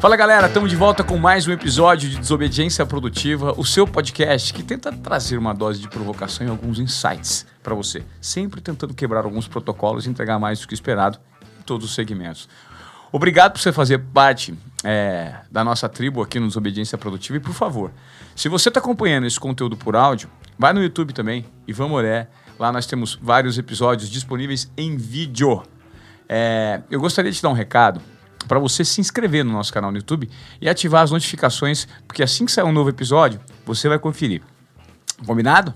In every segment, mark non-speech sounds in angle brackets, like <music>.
Fala galera, estamos de volta com mais um episódio de Desobediência Produtiva, o seu podcast que tenta trazer uma dose de provocação e alguns insights para você, sempre tentando quebrar alguns protocolos e entregar mais do que esperado em todos os segmentos. Obrigado por você fazer parte é, da nossa tribo aqui no Desobediência Produtiva e por favor, se você está acompanhando esse conteúdo por áudio, vai no YouTube também, Ivan Moré, lá nós temos vários episódios disponíveis em vídeo. É, eu gostaria de te dar um recado para você se inscrever no nosso canal no YouTube e ativar as notificações, porque assim que sair um novo episódio, você vai conferir. Combinado?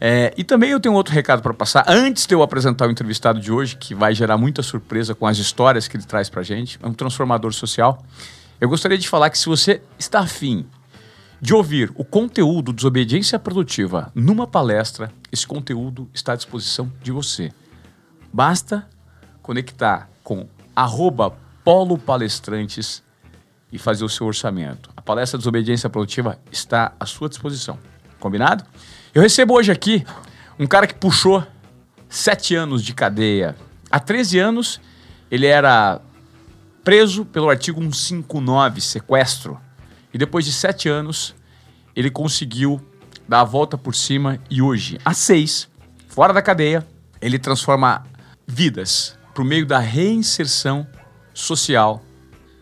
É, e também eu tenho outro recado para passar. Antes de eu apresentar o entrevistado de hoje, que vai gerar muita surpresa com as histórias que ele traz para gente, é um transformador social. Eu gostaria de falar que se você está afim de ouvir o conteúdo Desobediência Produtiva numa palestra, esse conteúdo está à disposição de você. Basta conectar com arroba Polo Palestrantes e fazer o seu orçamento. A palestra Desobediência Produtiva está à sua disposição. Combinado? Eu recebo hoje aqui um cara que puxou sete anos de cadeia. Há 13 anos, ele era preso pelo artigo 159, sequestro. E depois de sete anos, ele conseguiu dar a volta por cima e hoje, há seis, fora da cadeia, ele transforma vidas por meio da reinserção social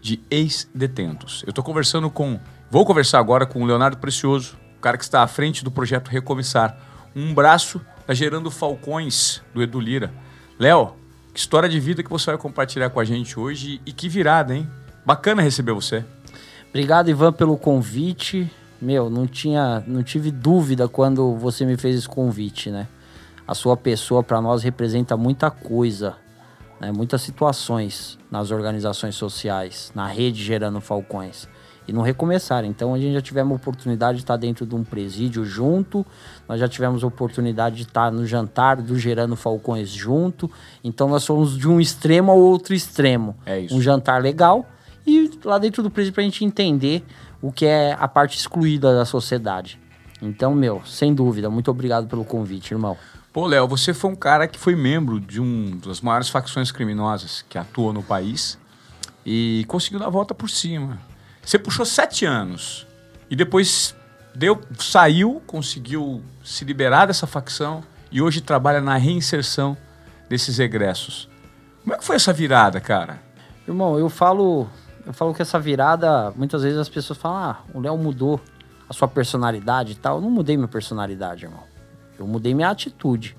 de ex-detentos. Eu estou conversando com. Vou conversar agora com o Leonardo Precioso, o cara que está à frente do projeto Recomeçar. Um braço da Gerando Falcões, do Edu Lira. Léo, que história de vida que você vai compartilhar com a gente hoje e que virada, hein? Bacana receber você. Obrigado, Ivan, pelo convite. Meu, não tinha, não tive dúvida quando você me fez esse convite, né? A sua pessoa para nós representa muita coisa né, muitas situações nas organizações sociais, na rede gerando falcões e não recomeçar. Então a gente já tivemos oportunidade de estar dentro de um presídio junto, nós já tivemos oportunidade de estar no jantar do Gerando Falcões junto. Então nós fomos de um extremo ao outro extremo. É isso. Um jantar legal e lá dentro do presídio para a gente entender o que é a parte excluída da sociedade. Então, meu, sem dúvida, muito obrigado pelo convite, irmão. Pô, Léo, você foi um cara que foi membro de uma das maiores facções criminosas que atuou no país e conseguiu dar a volta por cima. Você puxou sete anos e depois deu, saiu, conseguiu se liberar dessa facção e hoje trabalha na reinserção desses egressos. Como é que foi essa virada, cara? Irmão, eu falo, eu falo que essa virada, muitas vezes as pessoas falam: "Ah, o Léo mudou a sua personalidade e tal". Eu não mudei minha personalidade, irmão. Eu mudei minha atitude,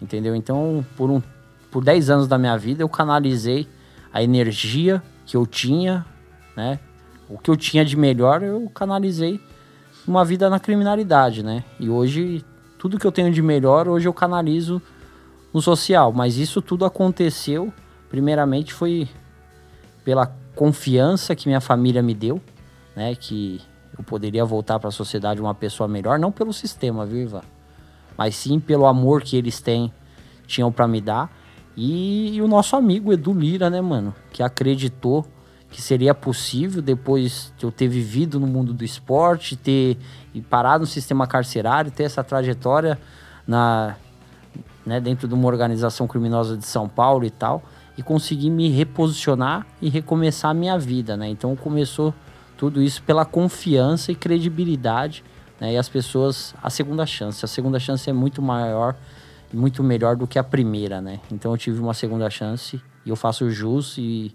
entendeu? Então, por, um, por 10 anos da minha vida, eu canalizei a energia que eu tinha, né? O que eu tinha de melhor, eu canalizei uma vida na criminalidade, né? E hoje, tudo que eu tenho de melhor, hoje eu canalizo no social. Mas isso tudo aconteceu, primeiramente, foi pela confiança que minha família me deu, né? Que eu poderia voltar para a sociedade uma pessoa melhor, não pelo sistema, viu, Ivan? Mas sim pelo amor que eles têm, tinham para me dar. E, e, o nosso amigo Edu Lira, né, mano, que acreditou que seria possível depois de eu ter vivido no mundo do esporte, ter parado no sistema carcerário, ter essa trajetória na né, dentro de uma organização criminosa de São Paulo e tal, e conseguir me reposicionar e recomeçar a minha vida, né? Então começou tudo isso pela confiança e credibilidade né? E as pessoas, a segunda chance. A segunda chance é muito maior e muito melhor do que a primeira, né? Então eu tive uma segunda chance e eu faço jus e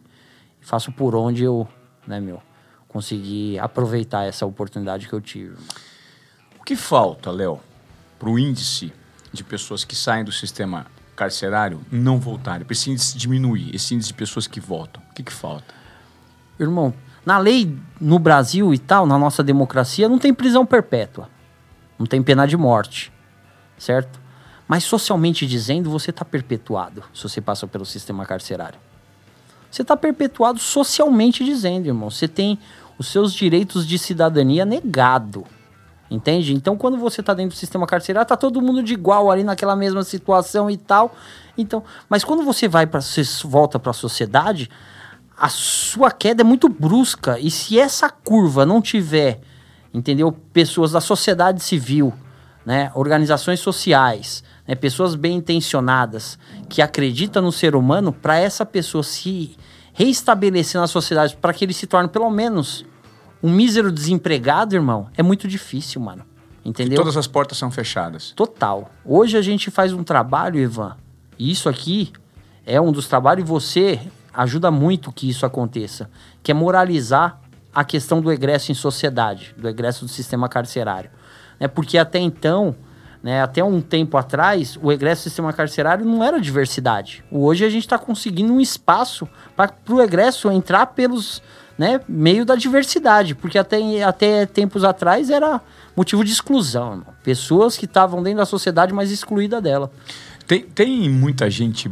faço por onde eu, né, meu, consegui aproveitar essa oportunidade que eu tive. O que falta, Léo, para o índice de pessoas que saem do sistema carcerário não voltarem? Para esse índice diminuir, esse índice de pessoas que voltam, o que, que falta? Irmão, na lei no Brasil e tal, na nossa democracia, não tem prisão perpétua. Não tem pena de morte. Certo? Mas socialmente dizendo, você está perpetuado se você passa pelo sistema carcerário. Você está perpetuado socialmente dizendo, irmão. Você tem os seus direitos de cidadania negado. Entende? Então, quando você está dentro do sistema carcerário, tá todo mundo de igual ali naquela mesma situação e tal. Então, mas quando você vai para volta para a sociedade, a sua queda é muito brusca. E se essa curva não tiver, entendeu? Pessoas da sociedade civil, né? organizações sociais, né? pessoas bem intencionadas que acreditam no ser humano, para essa pessoa se reestabelecer na sociedade para que ele se torne pelo menos um mísero desempregado, irmão, é muito difícil, mano. Entendeu? Todas as portas são fechadas. Total. Hoje a gente faz um trabalho, Ivan, e isso aqui é um dos trabalhos e você ajuda muito que isso aconteça, que é moralizar a questão do egresso em sociedade, do egresso do sistema carcerário. Né? Porque até então, né, até um tempo atrás, o egresso do sistema carcerário não era diversidade. Hoje a gente está conseguindo um espaço para o egresso entrar pelos né, meio da diversidade, porque até, até tempos atrás era motivo de exclusão. Irmão. Pessoas que estavam dentro da sociedade, mas excluída dela. Tem, tem muita gente.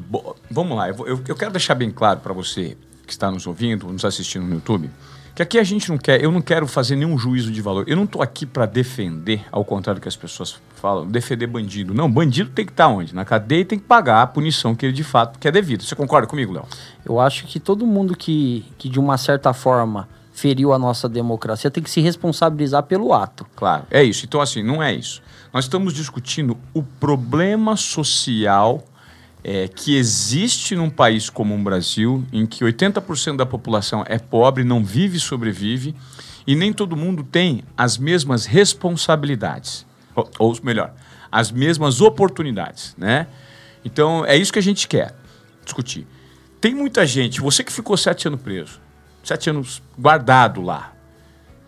Vamos lá, eu, eu, quero deixar bem claro para você que está nos ouvindo, nos assistindo no YouTube, que aqui a gente não quer, eu não quero fazer nenhum juízo de valor. Eu não estou aqui para defender, ao contrário do que as pessoas falam, defender bandido. Não, bandido tem que estar tá onde? Na cadeia e tem que pagar a punição que ele de fato quer devido. Você concorda comigo, Léo? Eu acho que todo mundo que, que de uma certa forma feriu a nossa democracia tem que se responsabilizar pelo ato. Claro, é isso. Então, assim, não é isso. Nós estamos discutindo o problema social é, que existe num país como o Brasil, em que 80% da população é pobre, não vive e sobrevive, e nem todo mundo tem as mesmas responsabilidades. Ou, ou melhor, as mesmas oportunidades, né? Então, é isso que a gente quer discutir. Tem muita gente, você que ficou sete anos preso, sete anos guardado lá.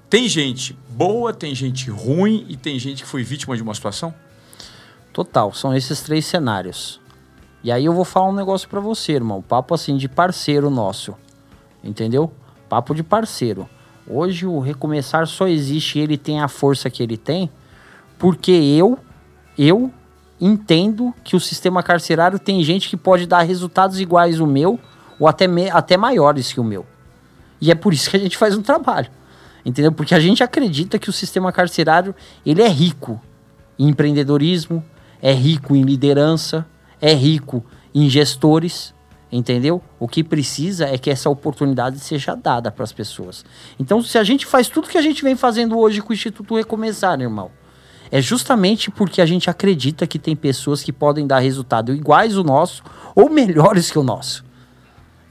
Tem gente boa, tem gente ruim e tem gente que foi vítima de uma situação? Total, são esses três cenários. E aí eu vou falar um negócio para você, irmão. Papo assim de parceiro nosso. Entendeu? Papo de parceiro. Hoje o recomeçar só existe, ele tem a força que ele tem, porque eu, eu entendo que o sistema carcerário tem gente que pode dar resultados iguais ao meu, ou até, até maiores que o meu. E é por isso que a gente faz um trabalho. Entendeu? Porque a gente acredita que o sistema carcerário, ele é rico em empreendedorismo, é rico em liderança, é rico em gestores, entendeu? O que precisa é que essa oportunidade seja dada para as pessoas. Então, se a gente faz tudo que a gente vem fazendo hoje com o Instituto Recomeçar, irmão, é justamente porque a gente acredita que tem pessoas que podem dar resultado iguais ao nosso ou melhores que o nosso.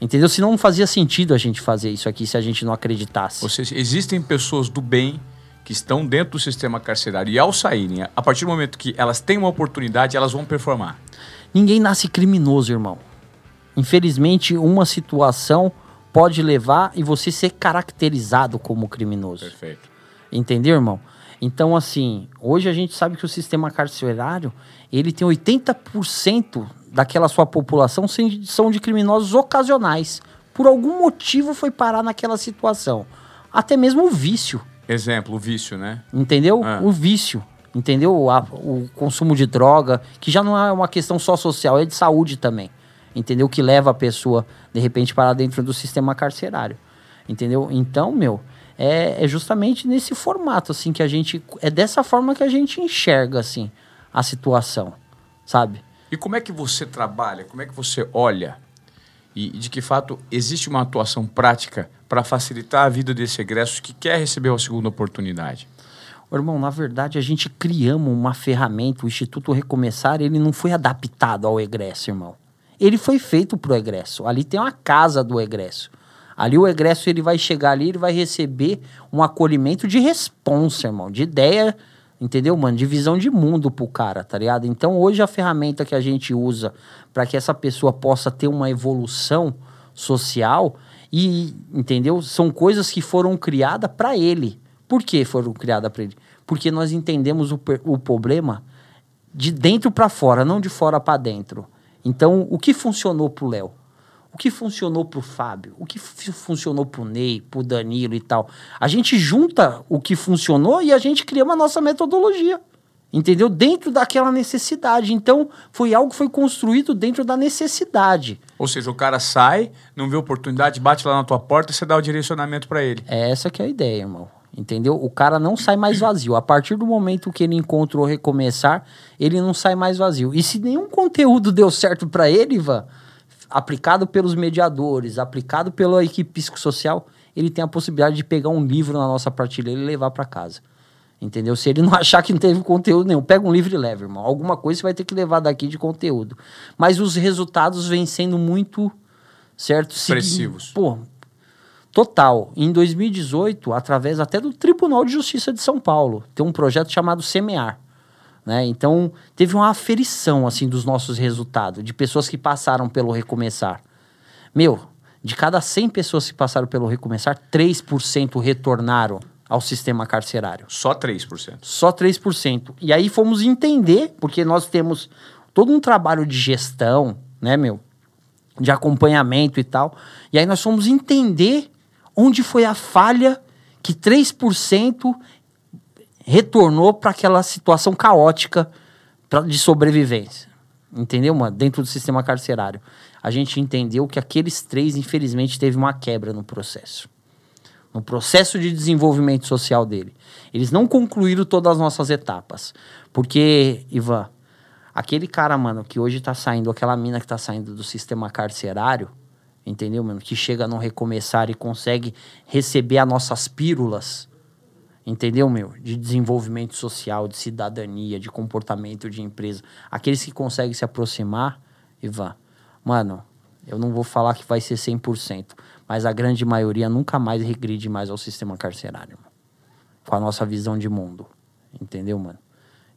Entendeu? Se não fazia sentido a gente fazer isso aqui se a gente não acreditasse. Ou seja, existem pessoas do bem que estão dentro do sistema carcerário e ao saírem, a partir do momento que elas têm uma oportunidade, elas vão performar. Ninguém nasce criminoso, irmão. Infelizmente, uma situação pode levar e você ser caracterizado como criminoso. Perfeito. Entendeu, irmão? Então, assim, hoje a gente sabe que o sistema carcerário, ele tem 80% daquela sua população são de criminosos ocasionais. Por algum motivo foi parar naquela situação. Até mesmo o vício. Exemplo, o vício, né? Entendeu? Ah. O vício. Entendeu? O, consumo de droga, que já não é uma questão só social, é de saúde também. Entendeu? Que leva a pessoa, de repente, para dentro do sistema carcerário. Entendeu? Então, meu, é, é justamente nesse formato, assim, que a gente. É dessa forma que a gente enxerga, assim, a situação, sabe? E como é que você trabalha? Como é que você olha? E de que fato existe uma atuação prática para facilitar a vida desse egresso que quer receber a segunda oportunidade? Irmão, na verdade, a gente criamos uma ferramenta, o Instituto Recomeçar, ele não foi adaptado ao egresso, irmão. Ele foi feito para o egresso. Ali tem uma casa do egresso. Ali o egresso ele vai chegar ali, ele vai receber um acolhimento de responsa, irmão, de ideia Entendeu, mano? Divisão de mundo pro cara, tá ligado? Então, hoje a ferramenta que a gente usa para que essa pessoa possa ter uma evolução social e, entendeu? São coisas que foram criadas para ele. Por que foram criadas para ele? Porque nós entendemos o, o problema de dentro para fora, não de fora para dentro. Então, o que funcionou pro Léo? O que funcionou pro Fábio, o que funcionou pro Ney, pro Danilo e tal. A gente junta o que funcionou e a gente cria uma nossa metodologia. Entendeu? Dentro daquela necessidade. Então, foi algo que foi construído dentro da necessidade. Ou seja, o cara sai, não vê oportunidade, bate lá na tua porta e você dá o direcionamento para ele. É essa que é a ideia, irmão. Entendeu? O cara não sai mais vazio. A partir do momento que ele encontrou recomeçar, ele não sai mais vazio. E se nenhum conteúdo deu certo para ele, Ivan, aplicado pelos mediadores, aplicado pela equipe psicossocial, ele tem a possibilidade de pegar um livro na nossa prateleira e levar para casa. Entendeu? Se ele não <laughs> achar que não teve conteúdo nenhum, pega um livro e leva, irmão. Alguma coisa você vai ter que levar daqui de conteúdo. Mas os resultados vêm sendo muito certo? Expressivos. Pô, total. Em 2018, através até do Tribunal de Justiça de São Paulo, tem um projeto chamado Semear. Né? Então, teve uma aferição assim dos nossos resultados, de pessoas que passaram pelo Recomeçar. Meu, de cada 100 pessoas que passaram pelo Recomeçar, 3% retornaram ao sistema carcerário. Só 3%. Só 3%. E aí fomos entender, porque nós temos todo um trabalho de gestão, né, meu? De acompanhamento e tal. E aí nós fomos entender onde foi a falha que 3% retornou para aquela situação caótica pra, de sobrevivência. Entendeu, mano? Dentro do sistema carcerário. A gente entendeu que aqueles três, infelizmente, teve uma quebra no processo no processo de desenvolvimento social dele. Eles não concluíram todas as nossas etapas. Porque, Ivan, aquele cara, mano, que hoje tá saindo, aquela mina que tá saindo do sistema carcerário, entendeu, mano? Que chega a não recomeçar e consegue receber as nossas pílulas, entendeu, meu? De desenvolvimento social, de cidadania, de comportamento de empresa. Aqueles que conseguem se aproximar, Ivan, mano, eu não vou falar que vai ser 100%, mas a grande maioria nunca mais regride mais ao sistema carcerário, mano. com a nossa visão de mundo, entendeu, mano?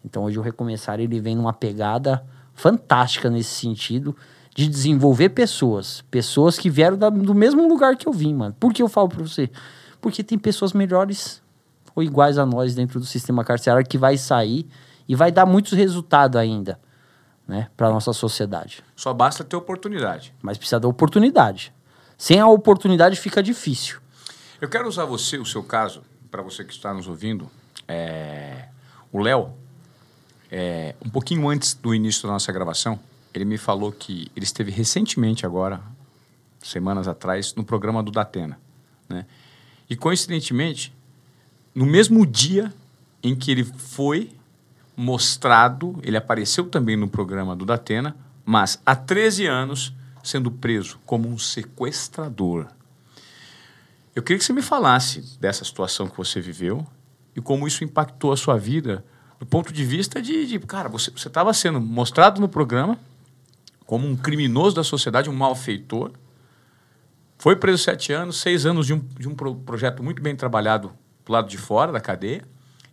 Então hoje o Recomeçar ele vem numa pegada fantástica nesse sentido de desenvolver pessoas, pessoas que vieram da, do mesmo lugar que eu vim, mano. Por que eu falo para você? Porque tem pessoas melhores ou iguais a nós dentro do sistema carcerário que vai sair e vai dar muitos resultados ainda, né, para nossa sociedade. Só basta ter oportunidade. Mas precisa da oportunidade. Sem a oportunidade fica difícil. Eu quero usar você, o seu caso, para você que está nos ouvindo. É... O Léo, é... um pouquinho antes do início da nossa gravação, ele me falou que ele esteve recentemente agora, semanas atrás, no programa do Datena. Né? E coincidentemente, no mesmo dia em que ele foi mostrado, ele apareceu também no programa do Datena, mas há 13 anos sendo preso como um sequestrador. Eu queria que você me falasse dessa situação que você viveu e como isso impactou a sua vida do ponto de vista de, de cara, você estava sendo mostrado no programa como um criminoso da sociedade, um malfeitor, foi preso sete anos, seis anos de um, de um pro, projeto muito bem trabalhado do lado de fora da cadeia,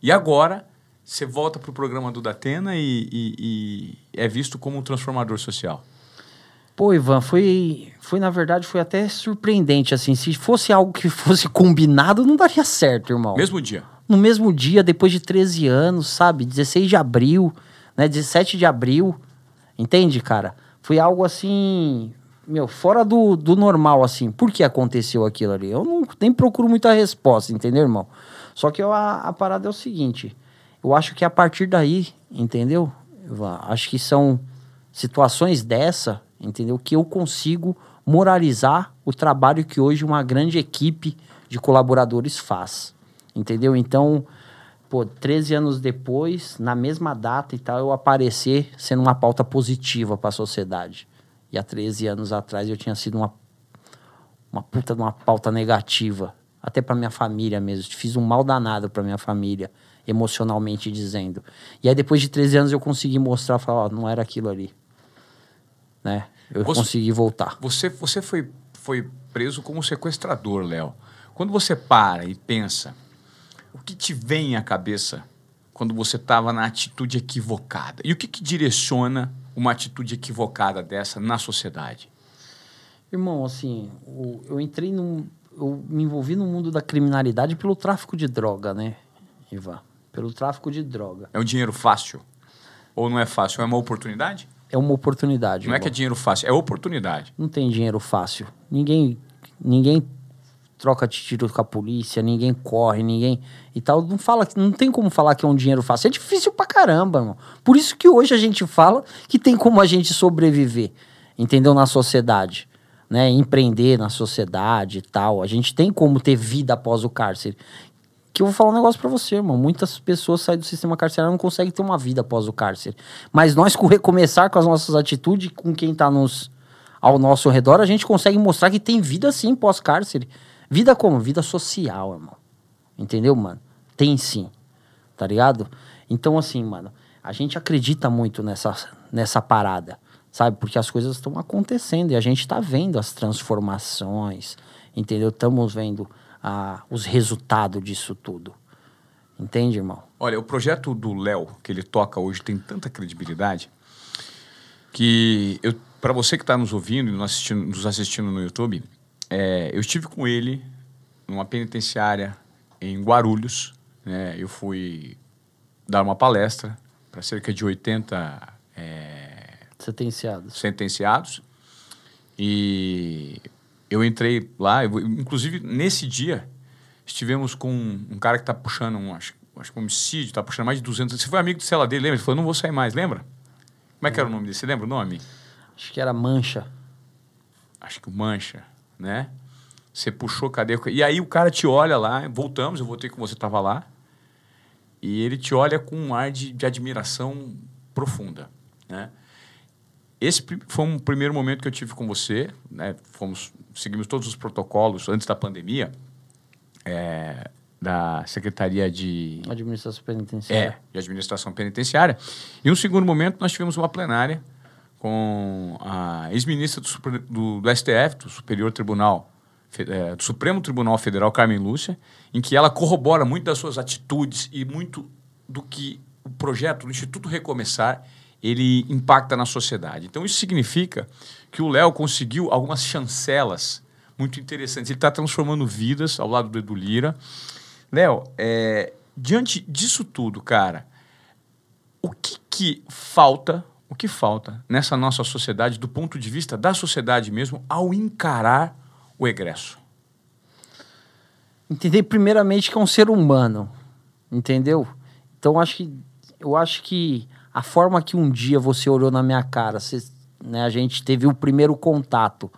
e agora você volta para o programa do Datena e, e, e é visto como um transformador social. Pô, Ivan, foi, foi na verdade, foi até surpreendente, assim. Se fosse algo que fosse combinado, não daria certo, irmão. Mesmo dia? No mesmo dia, depois de 13 anos, sabe? 16 de abril, né? 17 de abril. Entende, cara? Foi algo assim, meu, fora do, do normal, assim. Por que aconteceu aquilo ali? Eu não, nem procuro muita resposta, entendeu, irmão? Só que eu, a, a parada é o seguinte. Eu acho que a partir daí, entendeu? Ivan, acho que são situações dessa entendeu? Que eu consigo moralizar o trabalho que hoje uma grande equipe de colaboradores faz, entendeu? Então, pô, 13 anos depois, na mesma data e tal, eu aparecer sendo uma pauta positiva para a sociedade. E há 13 anos atrás eu tinha sido uma, uma puta de uma pauta negativa, até para minha família mesmo. Fiz um mal danado para minha família, emocionalmente dizendo. E aí depois de 13 anos eu consegui mostrar, falar, ó, não era aquilo ali. Né? Eu você, consegui voltar. Você, você foi, foi preso como sequestrador, Léo. Quando você para e pensa, o que te vem à cabeça quando você estava na atitude equivocada? E o que, que direciona uma atitude equivocada dessa na sociedade? Irmão, assim, eu entrei num. Eu me envolvi no mundo da criminalidade pelo tráfico de droga, né, Ivan? Pelo tráfico de droga. É um dinheiro fácil? Ou não é fácil? É uma oportunidade? é uma oportunidade. Não irmão. é que é dinheiro fácil, é oportunidade. Não tem dinheiro fácil. Ninguém, ninguém troca de tiro com a polícia, ninguém corre, ninguém e tal. Não fala, não tem como falar que é um dinheiro fácil. É difícil pra caramba, irmão. Por isso que hoje a gente fala que tem como a gente sobreviver, entendeu? Na sociedade, né? Empreender na sociedade e tal. A gente tem como ter vida após o cárcere que eu vou falar um negócio para você, irmão. Muitas pessoas saem do sistema carcerário e não conseguem ter uma vida após o cárcere. Mas nós, com recomeçar com as nossas atitudes, com quem tá nos, ao nosso redor, a gente consegue mostrar que tem vida sim pós-cárcere. Vida como? Vida social, irmão. Entendeu, mano? Tem sim. Tá ligado? Então, assim, mano, a gente acredita muito nessa, nessa parada, sabe? Porque as coisas estão acontecendo e a gente está vendo as transformações, entendeu? Estamos vendo ah, os resultados disso tudo. Entende, irmão? Olha, o projeto do Léo, que ele toca hoje, tem tanta credibilidade que para você que está nos ouvindo e nos assistindo no YouTube, é, eu estive com ele numa penitenciária em Guarulhos. Né? Eu fui dar uma palestra para cerca de 80 é, sentenciados. sentenciados. E eu entrei lá, eu, inclusive nesse dia, estivemos com um cara que está puxando um, acho, acho que um homicídio, está puxando mais de 200. Você foi amigo de cela dele, lembra? Ele falou, não vou sair mais, lembra? Como é que era o nome dele? Você lembra o nome? Acho que era Mancha. Acho que o Mancha, né? Você puxou, cadê? E aí o cara te olha lá, voltamos, eu voltei com você, estava lá. E ele te olha com um ar de, de admiração profunda, né? Esse foi um primeiro momento que eu tive com você, né? Fomos, seguimos todos os protocolos antes da pandemia, é, da Secretaria de... Administração Penitenciária. É, de Administração Penitenciária. E um segundo momento, nós tivemos uma plenária com a ex-ministra do, do, do, STF, do Superior Tribunal, é, do Supremo Tribunal Federal, Carmen Lúcia, em que ela corrobora muito das suas atitudes e muito do que o projeto do Instituto Recomeçar ele impacta na sociedade. Então isso significa que o Léo conseguiu algumas chancelas muito interessantes. Ele está transformando vidas ao lado do Edu Lira. Léo, é, diante disso tudo, cara, o que, que falta o que falta nessa nossa sociedade, do ponto de vista da sociedade mesmo, ao encarar o egresso? Entender primeiramente que é um ser humano, entendeu? Então acho que eu acho que a forma que um dia você olhou na minha cara, você, né, a gente teve o primeiro contato,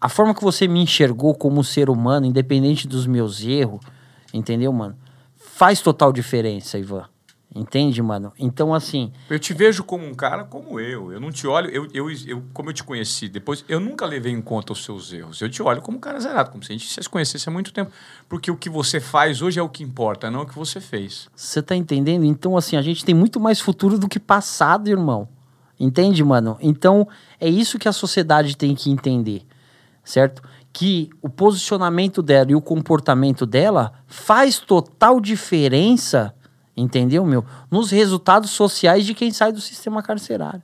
a forma que você me enxergou como ser humano, independente dos meus erros, entendeu, mano? Faz total diferença, Ivan. Entende, mano? Então, assim. Eu te vejo como um cara como eu. Eu não te olho. Eu, eu, eu, como eu te conheci depois, eu nunca levei em conta os seus erros. Eu te olho como um cara zerado, como se a gente se conhecesse há muito tempo. Porque o que você faz hoje é o que importa, não o que você fez. Você tá entendendo? Então, assim, a gente tem muito mais futuro do que passado, irmão. Entende, mano? Então, é isso que a sociedade tem que entender, certo? Que o posicionamento dela e o comportamento dela faz total diferença Entendeu, meu? Nos resultados sociais de quem sai do sistema carcerário.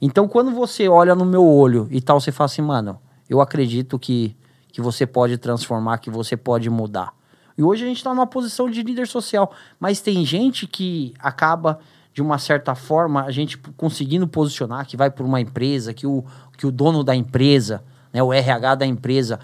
Então, quando você olha no meu olho e tal, você fala assim, mano, eu acredito que, que você pode transformar, que você pode mudar. E hoje a gente está numa posição de líder social, mas tem gente que acaba, de uma certa forma, a gente conseguindo posicionar, que vai por uma empresa, que o, que o dono da empresa, né, o RH da empresa,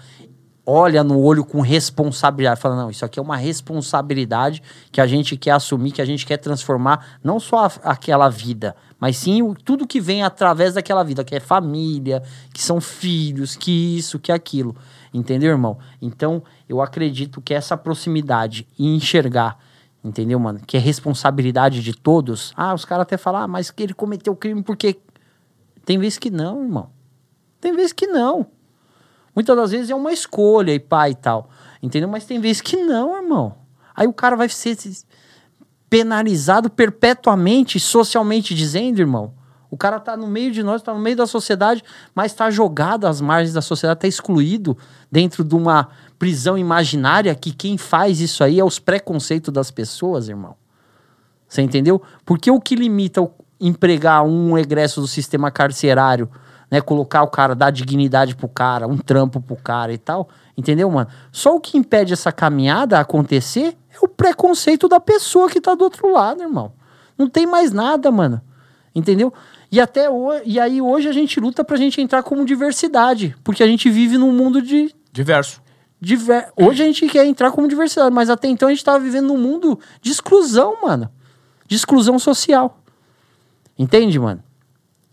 olha no olho com responsabilidade, fala, não, isso aqui é uma responsabilidade que a gente quer assumir, que a gente quer transformar, não só a, aquela vida, mas sim o, tudo que vem através daquela vida, que é família, que são filhos, que isso, que aquilo. Entendeu, irmão? Então, eu acredito que essa proximidade e enxergar, entendeu, mano? Que é responsabilidade de todos. Ah, os caras até falam, ah, mas que ele cometeu crime porque. Tem vezes que não, irmão. Tem vezes que não. Muitas das vezes é uma escolha e pai e tal. Entendeu? Mas tem vezes que não, irmão. Aí o cara vai ser penalizado perpetuamente, socialmente dizendo, irmão. O cara tá no meio de nós, tá no meio da sociedade, mas tá jogado às margens da sociedade, tá excluído dentro de uma prisão imaginária que quem faz isso aí é os preconceitos das pessoas, irmão. Você entendeu? Porque o que limita o empregar um egresso do sistema carcerário né? Colocar o cara, dar dignidade pro cara, um trampo pro cara e tal. Entendeu, mano? Só o que impede essa caminhada acontecer é o preconceito da pessoa que tá do outro lado, irmão. Não tem mais nada, mano. Entendeu? E até hoje, e aí hoje a gente luta pra gente entrar como diversidade, porque a gente vive num mundo de diverso. Diver... Hoje a gente quer entrar como diversidade, mas até então a gente tava vivendo num mundo de exclusão, mano. De exclusão social. Entende, mano?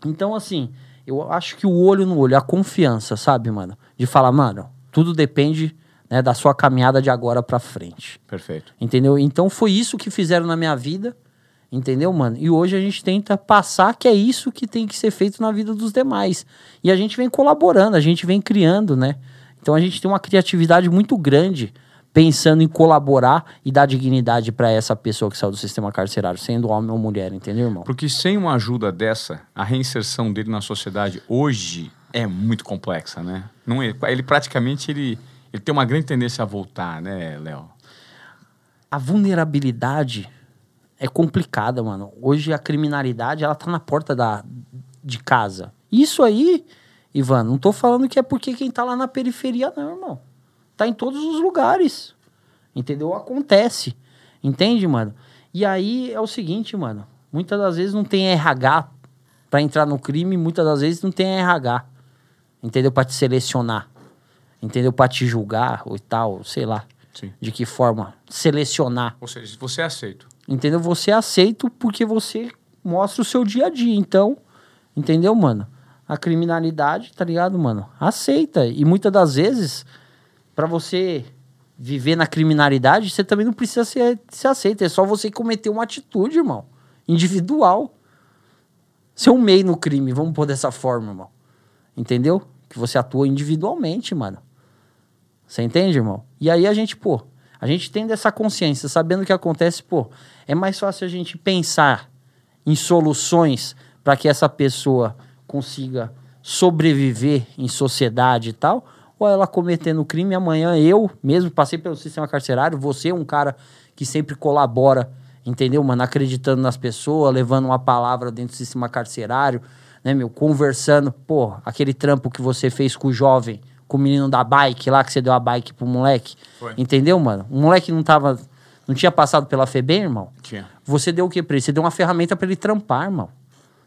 Então, assim, eu acho que o olho no olho, a confiança, sabe, mano? De falar, mano, tudo depende né, da sua caminhada de agora para frente. Perfeito. Entendeu? Então foi isso que fizeram na minha vida. Entendeu, mano? E hoje a gente tenta passar que é isso que tem que ser feito na vida dos demais. E a gente vem colaborando, a gente vem criando, né? Então a gente tem uma criatividade muito grande pensando em colaborar e dar dignidade para essa pessoa que saiu do sistema carcerário, sendo homem ou mulher, entendeu, irmão? Porque sem uma ajuda dessa, a reinserção dele na sociedade hoje é muito complexa, né? Não é, ele praticamente ele, ele tem uma grande tendência a voltar, né, Léo? A vulnerabilidade é complicada, mano. Hoje a criminalidade, ela tá na porta da, de casa. Isso aí, Ivan, não tô falando que é porque quem tá lá na periferia, não, irmão. Tá em todos os lugares. Entendeu? Acontece. Entende, mano? E aí é o seguinte, mano. Muitas das vezes não tem RH para entrar no crime, muitas das vezes não tem RH. Entendeu? Para te selecionar. Entendeu? Para te julgar ou tal, sei lá. Sim. De que forma? Selecionar. Ou seja, você é aceito. Entendeu? Você é aceito porque você mostra o seu dia a dia. Então, entendeu, mano? A criminalidade, tá ligado, mano? Aceita. E muitas das vezes para você viver na criminalidade, você também não precisa ser, ser aceito. É só você cometer uma atitude, irmão. Individual. Ser um meio no crime, vamos pôr dessa forma, irmão. Entendeu? Que você atua individualmente, mano. Você entende, irmão? E aí a gente, pô, a gente tendo essa consciência, sabendo o que acontece, pô, é mais fácil a gente pensar em soluções para que essa pessoa consiga sobreviver em sociedade e tal, ou ela cometendo crime amanhã eu mesmo passei pelo sistema carcerário, você é um cara que sempre colabora, entendeu, mano, acreditando nas pessoas, levando uma palavra dentro do sistema carcerário, né, meu, conversando, pô, aquele trampo que você fez com o jovem, com o menino da bike lá que você deu a bike pro moleque, Foi. entendeu, mano? O moleque não tava não tinha passado pela FEBEM, irmão? Tinha. Você deu o que pra ele? Você deu uma ferramenta para ele trampar, irmão.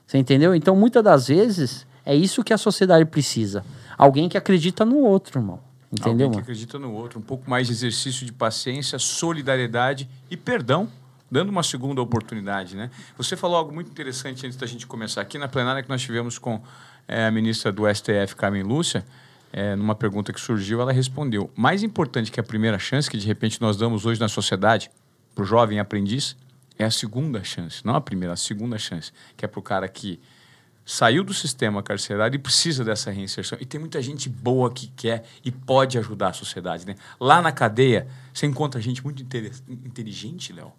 Você entendeu? Então, muitas das vezes, é isso que a sociedade precisa. Alguém que acredita no outro, irmão. Entendeu, Alguém que acredita no outro, um pouco mais de exercício de paciência, solidariedade e perdão, dando uma segunda oportunidade, né? Você falou algo muito interessante antes da gente começar aqui na plenária que nós tivemos com eh, a ministra do STF, Carmen Lúcia, eh, numa pergunta que surgiu, ela respondeu: mais importante que a primeira chance que de repente nós damos hoje na sociedade para o jovem aprendiz é a segunda chance, não a primeira, a segunda chance, que é para o cara que saiu do sistema carcerário e precisa dessa reinserção. E tem muita gente boa que quer e pode ajudar a sociedade. Né? Lá na cadeia, você encontra gente muito inteligente, Léo.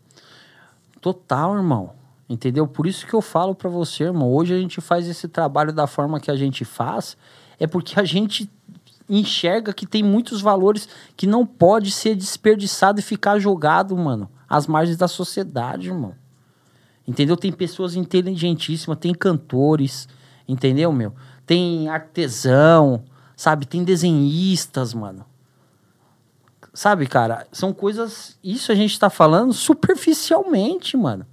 Total, irmão. Entendeu? Por isso que eu falo pra você, irmão. Hoje a gente faz esse trabalho da forma que a gente faz, é porque a gente enxerga que tem muitos valores que não pode ser desperdiçado e ficar jogado, mano, às margens da sociedade, irmão. Entendeu? Tem pessoas inteligentíssimas, tem cantores, entendeu, meu? Tem artesão, sabe? Tem desenhistas, mano. Sabe, cara? São coisas. Isso a gente tá falando superficialmente, mano.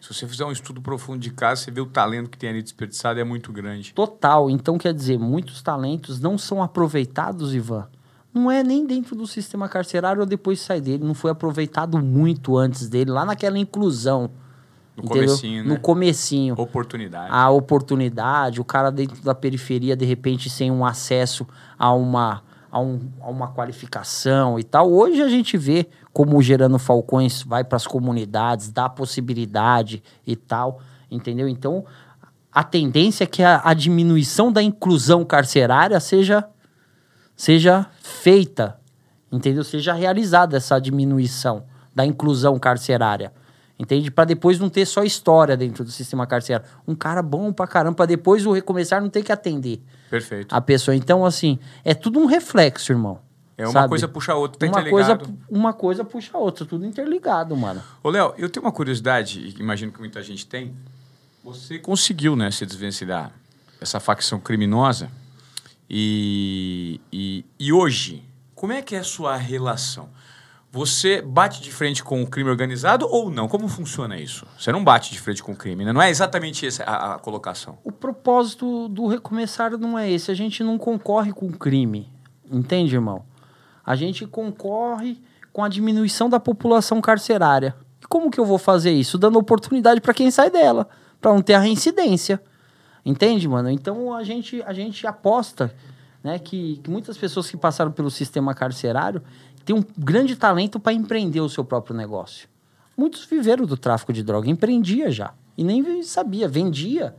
Se você fizer um estudo profundo de casa, você vê o talento que tem ali desperdiçado é muito grande. Total. Então, quer dizer, muitos talentos não são aproveitados, Ivan. Não é nem dentro do sistema carcerário ou depois sai dele. Não foi aproveitado muito antes dele, lá naquela inclusão. No entendeu? comecinho, né? No comecinho. Oportunidade. a oportunidade, o cara dentro da periferia, de repente, sem um acesso a uma, a, um- a uma qualificação e tal. Hoje a gente vê como o Gerando Falcões vai para as comunidades, dá possibilidade e tal, entendeu? Então, a tendência é que a, a diminuição da inclusão carcerária seja, seja feita, entendeu? Seja realizada essa diminuição da inclusão carcerária. Entende? Para depois não ter só história dentro do sistema carcerário. Um cara bom pra caramba, pra depois o recomeçar não ter que atender Perfeito. a pessoa. Então, assim, é tudo um reflexo, irmão. É uma sabe? coisa puxa a outra, tá uma coisa, uma coisa puxa a outra, tudo interligado, mano. Ô, Léo, eu tenho uma curiosidade, imagino que muita gente tem. Você conseguiu, né, se desvencilhar essa facção criminosa. E, e, e hoje, como é que é a sua relação? Você bate de frente com o crime organizado ou não? Como funciona isso? Você não bate de frente com o crime, né? Não é exatamente essa a, a colocação. O propósito do recomeçar não é esse. A gente não concorre com o crime. Entende, irmão? A gente concorre com a diminuição da população carcerária. E como que eu vou fazer isso? Dando oportunidade para quem sai dela, para não ter a reincidência. Entende, mano? Então a gente, a gente aposta né, que, que muitas pessoas que passaram pelo sistema carcerário têm um grande talento para empreender o seu próprio negócio. Muitos viveram do tráfico de droga, empreendia já. E nem sabia, vendia,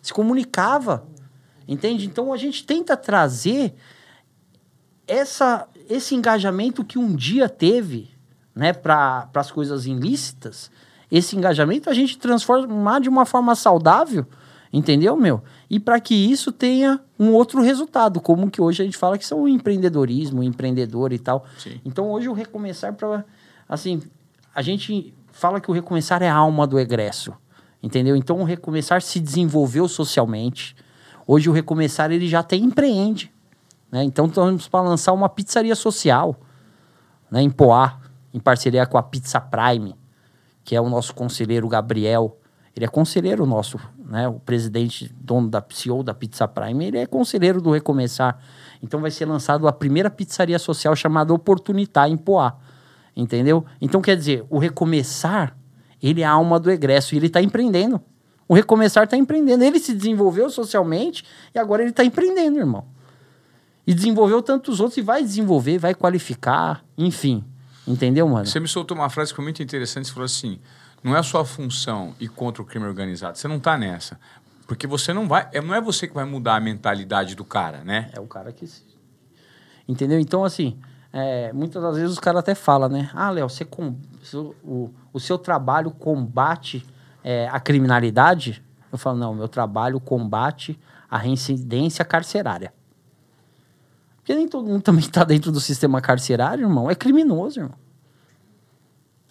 se comunicava. Entende? Então a gente tenta trazer essa, esse engajamento que um dia teve, né, para as coisas ilícitas, esse engajamento a gente transformar de uma forma saudável, entendeu, meu? E para que isso tenha um outro resultado, como que hoje a gente fala que são o empreendedorismo, o empreendedor e tal. Sim. Então hoje o recomeçar para assim, a gente fala que o recomeçar é a alma do egresso, entendeu? Então o recomeçar se desenvolveu socialmente. Hoje o recomeçar ele já até empreende, né? Então estamos para lançar uma pizzaria social, né, em Poá, em parceria com a Pizza Prime, que é o nosso conselheiro Gabriel. Ele é conselheiro nosso, né? O presidente, dono da CEO da Pizza Prime, ele é conselheiro do Recomeçar. Então vai ser lançado a primeira pizzaria social chamada Oportunitar em Poá. Entendeu? Então quer dizer, o Recomeçar, ele é a alma do egresso e ele está empreendendo. O Recomeçar está empreendendo. Ele se desenvolveu socialmente e agora ele está empreendendo, irmão. E desenvolveu tantos outros e vai desenvolver, vai qualificar, enfim. Entendeu, mano? Você me soltou uma frase que foi muito interessante. Você falou assim: não é a sua função ir contra o crime organizado. Você não tá nessa. Porque você não vai. é- Não é você que vai mudar a mentalidade do cara, né? É o cara que. se- Entendeu? Então, assim, é, muitas das vezes os caras até falam, né? Ah, Léo, você com... o, o seu trabalho combate é, a criminalidade? Eu falo, não, meu trabalho combate a reincidência carcerária. Porque nem todo mundo também está dentro do sistema carcerário, irmão. É criminoso, irmão.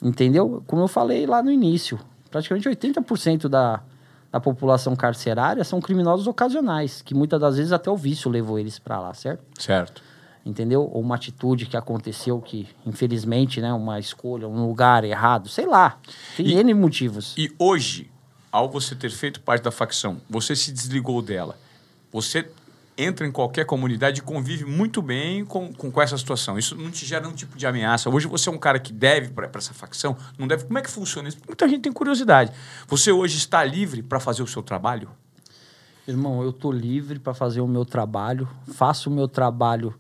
Entendeu? Como eu falei lá no início, praticamente 80% da, da população carcerária são criminosos ocasionais, que muitas das vezes até o vício levou eles para lá, certo? Certo. Entendeu? Ou uma atitude que aconteceu que, infelizmente, né, uma escolha, um lugar errado, sei lá. Tem E- N motivos. E hoje, ao você ter feito parte da facção, você se desligou dela. Você entra em qualquer comunidade e convive muito bem com, com, com essa situação. Isso não te gera nenhum tipo de ameaça. Hoje você é um cara que deve para essa facção, não deve. Como é que funciona isso? Muita gente tem curiosidade. Você hoje está livre para fazer o seu trabalho? Irmão, eu tô livre para fazer o meu trabalho, faço o meu trabalho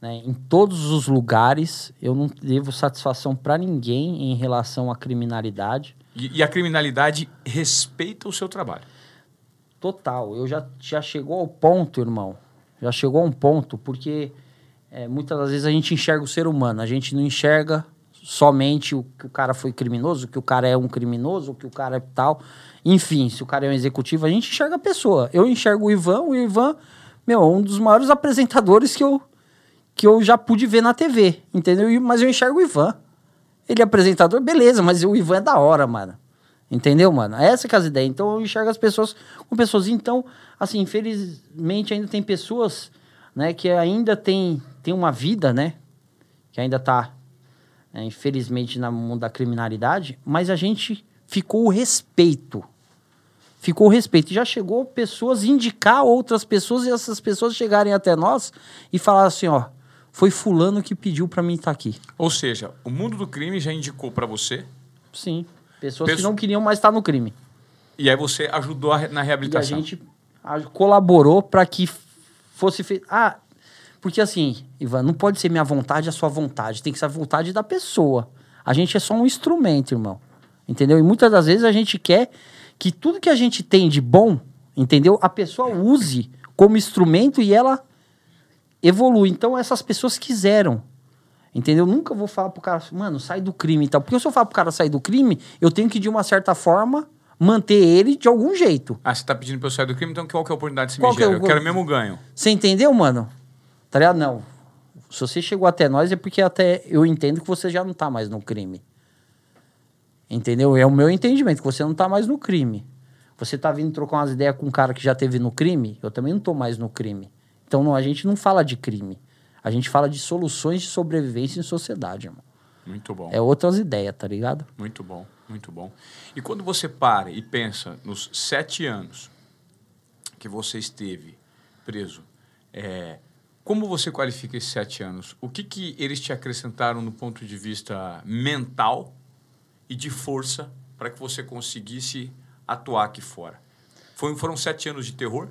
né, em todos os lugares. Eu não devo satisfação para ninguém em relação à criminalidade. E, e a criminalidade respeita o seu trabalho. Total. Eu já, já chegou ao ponto, irmão. Já chegou a um ponto, porque é, muitas das vezes a gente enxerga o ser humano. A gente não enxerga somente o que o cara foi criminoso, que o cara é um criminoso, que o cara é tal. Enfim, se o cara é um executivo, a gente enxerga a pessoa. Eu enxergo o Ivan, o Ivan, meu, é um dos maiores apresentadores que eu, que eu já pude ver na TV, entendeu? Mas eu enxergo o Ivan. Ele é apresentador, beleza, mas o Ivan é da hora, mano. Entendeu, mano? Essa que é as ideias. Então eu enxergo as pessoas com pessoas. Então, assim, infelizmente ainda tem pessoas, né, que ainda tem, tem uma vida, né? Que ainda tá, né, infelizmente, no mundo da criminalidade, mas a gente ficou o respeito. Ficou o respeito. Já chegou pessoas indicar outras pessoas e essas pessoas chegarem até nós e falar assim, ó, foi fulano que pediu pra mim estar aqui. Ou seja, o mundo do crime já indicou para você Sim. Pessoas que Pesso- não queriam mais estar no crime. e aí você ajudou a na E a reabilitação. gente a- colaborou para que fosse feito. Ah, porque assim, Ivan, não pode ser minha vontade a sua vontade, tem que ser a vontade da pessoa. A gente é só um instrumento, irmão. Entendeu? E muitas das vezes a gente quer que tudo que a gente tem de bom, entendeu? A pessoa use como instrumento e ela evolui. Então essas pessoas quiseram. Entendeu? Nunca vou falar pro cara, mano, sai do crime e tal. Porque se eu falar pro cara sair do crime, eu tenho que, de uma certa forma, manter ele de algum jeito. Ah, você tá pedindo para eu sair do crime, então qual que é a oportunidade que você Qual me que é o- Eu quero mesmo ganho. Você entendeu, mano? Tá ligado? Não. Se você chegou até nós é porque até eu entendo que você já não tá mais no crime. Entendeu? É o meu entendimento, que você não tá mais no crime. Você tá vindo trocar umas ideias com um cara que já teve no crime, eu também não tô mais no crime. Então não, a gente não fala de crime. A gente fala de soluções de sobrevivência em sociedade, irmão. Muito bom. É outras ideias, tá ligado? Muito bom, muito bom. E quando você para e pensa nos sete anos que você esteve preso, é, como você qualifica esses sete anos? O que, que eles te acrescentaram no ponto de vista mental e de força para que você conseguisse atuar aqui fora? Foi, foram sete anos de terror?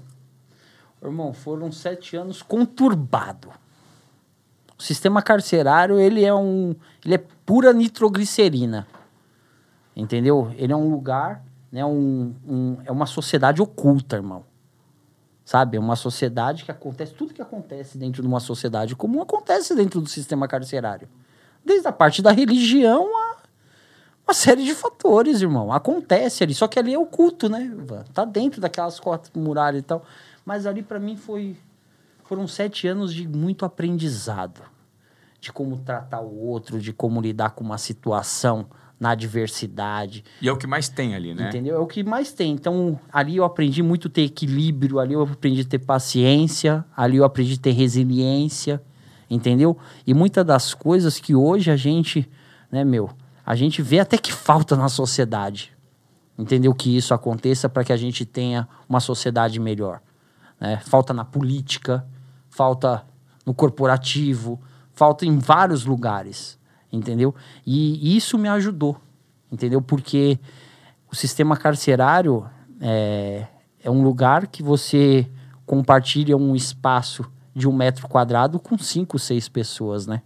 Irmão, foram sete anos conturbado. O sistema carcerário, ele é um... Ele é pura nitroglicerina. Entendeu? Ele é um lugar, né? Um, um- é uma sociedade oculta, irmão. Sabe? É uma sociedade que acontece, tudo que acontece dentro de uma sociedade comum acontece dentro do sistema carcerário. Desde a parte da religião a uma série de fatores, irmão. Acontece ali, só que ali é oculto, né? Tá dentro daquelas quatro muralhas e tal. Mas ali para mim foi foram sete anos de muito aprendizado, de como tratar o outro, de como lidar com uma situação na adversidade. E é o que mais tem ali, né? Entendeu? É o que mais tem. Então, ali eu aprendi muito a ter equilíbrio, ali eu aprendi a ter paciência, ali eu aprendi a ter resiliência, entendeu? E muitas das coisas que hoje a gente, né, meu, a gente vê até que falta na sociedade. Entendeu? Que isso aconteça para que a gente tenha uma sociedade melhor. Né? Falta na política, falta no corporativo, falta em vários lugares entendeu? E isso me ajudou, entendeu? Porque o sistema carcerário é, é um lugar que você compartilha um espaço de um metro quadrado com cinco, seis pessoas, né?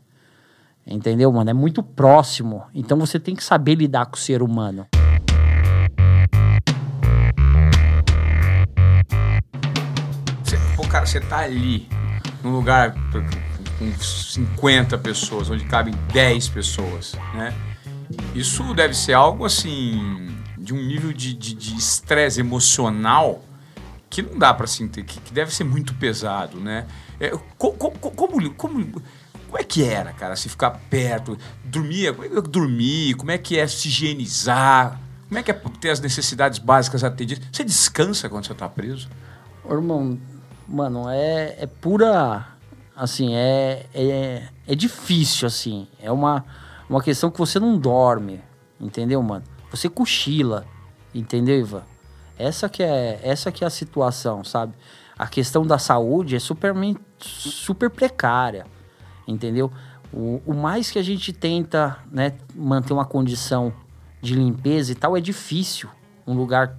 Entendeu, mano? É muito próximo. Então você tem que saber lidar com o ser humano. Você, pô, cara, você tá ali, num lugar com 50 pessoas, onde cabem 10 pessoas, né? Isso deve ser algo assim de um nível de estresse emocional que não dá para sentir, que, deve ser muito pesado, né? É, como, como, como, como, é que era, cara, se ficar perto, dormia, como é que dormir, como é que é se higienizar, como é que é ter as necessidades básicas atendidas? Você descansa quando você tá preso? Irmão, mano, é, é pura assim, é, é, é difícil, assim. É uma, uma questão que você não dorme, entendeu, mano? Você cochila, entendeu, Ivan? Essa que é, essa que é a situação, sabe? A questão da saúde é super, super precária, entendeu? O, o mais que a gente tenta né, manter uma condição de limpeza e tal é difícil. Um lugar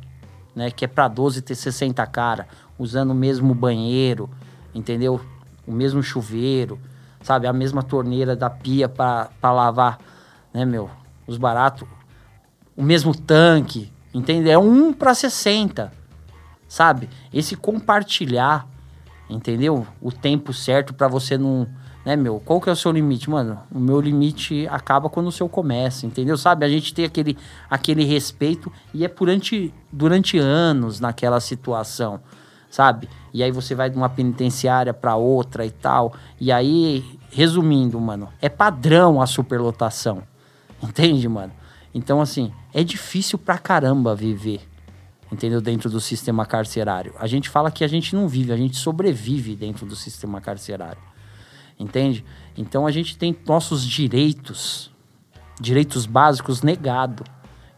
né, que é para 12 ter 60 cara, usando o mesmo banheiro, entendeu? o mesmo chuveiro, sabe? A mesma torneira da pia para lavar, né, meu? Os baratos. O mesmo tanque, entende? É um para 60, sabe? Esse compartilhar, entendeu? O tempo certo para você não. Né, meu? Qual que é o seu limite? Mano, o meu limite acaba quando o seu começa, entendeu? Sabe? A gente tem aquele, aquele respeito e é durante, durante anos naquela situação, sabe? E aí você vai de uma penitenciária para outra e tal. E aí, resumindo, mano, é padrão a superlotação. Entende, mano? Então, assim, é difícil pra caramba viver, entendeu? Dentro do sistema carcerário. A gente fala que a gente não vive, a gente sobrevive dentro do sistema carcerário. Entende? Então a gente tem nossos direitos, direitos básicos negados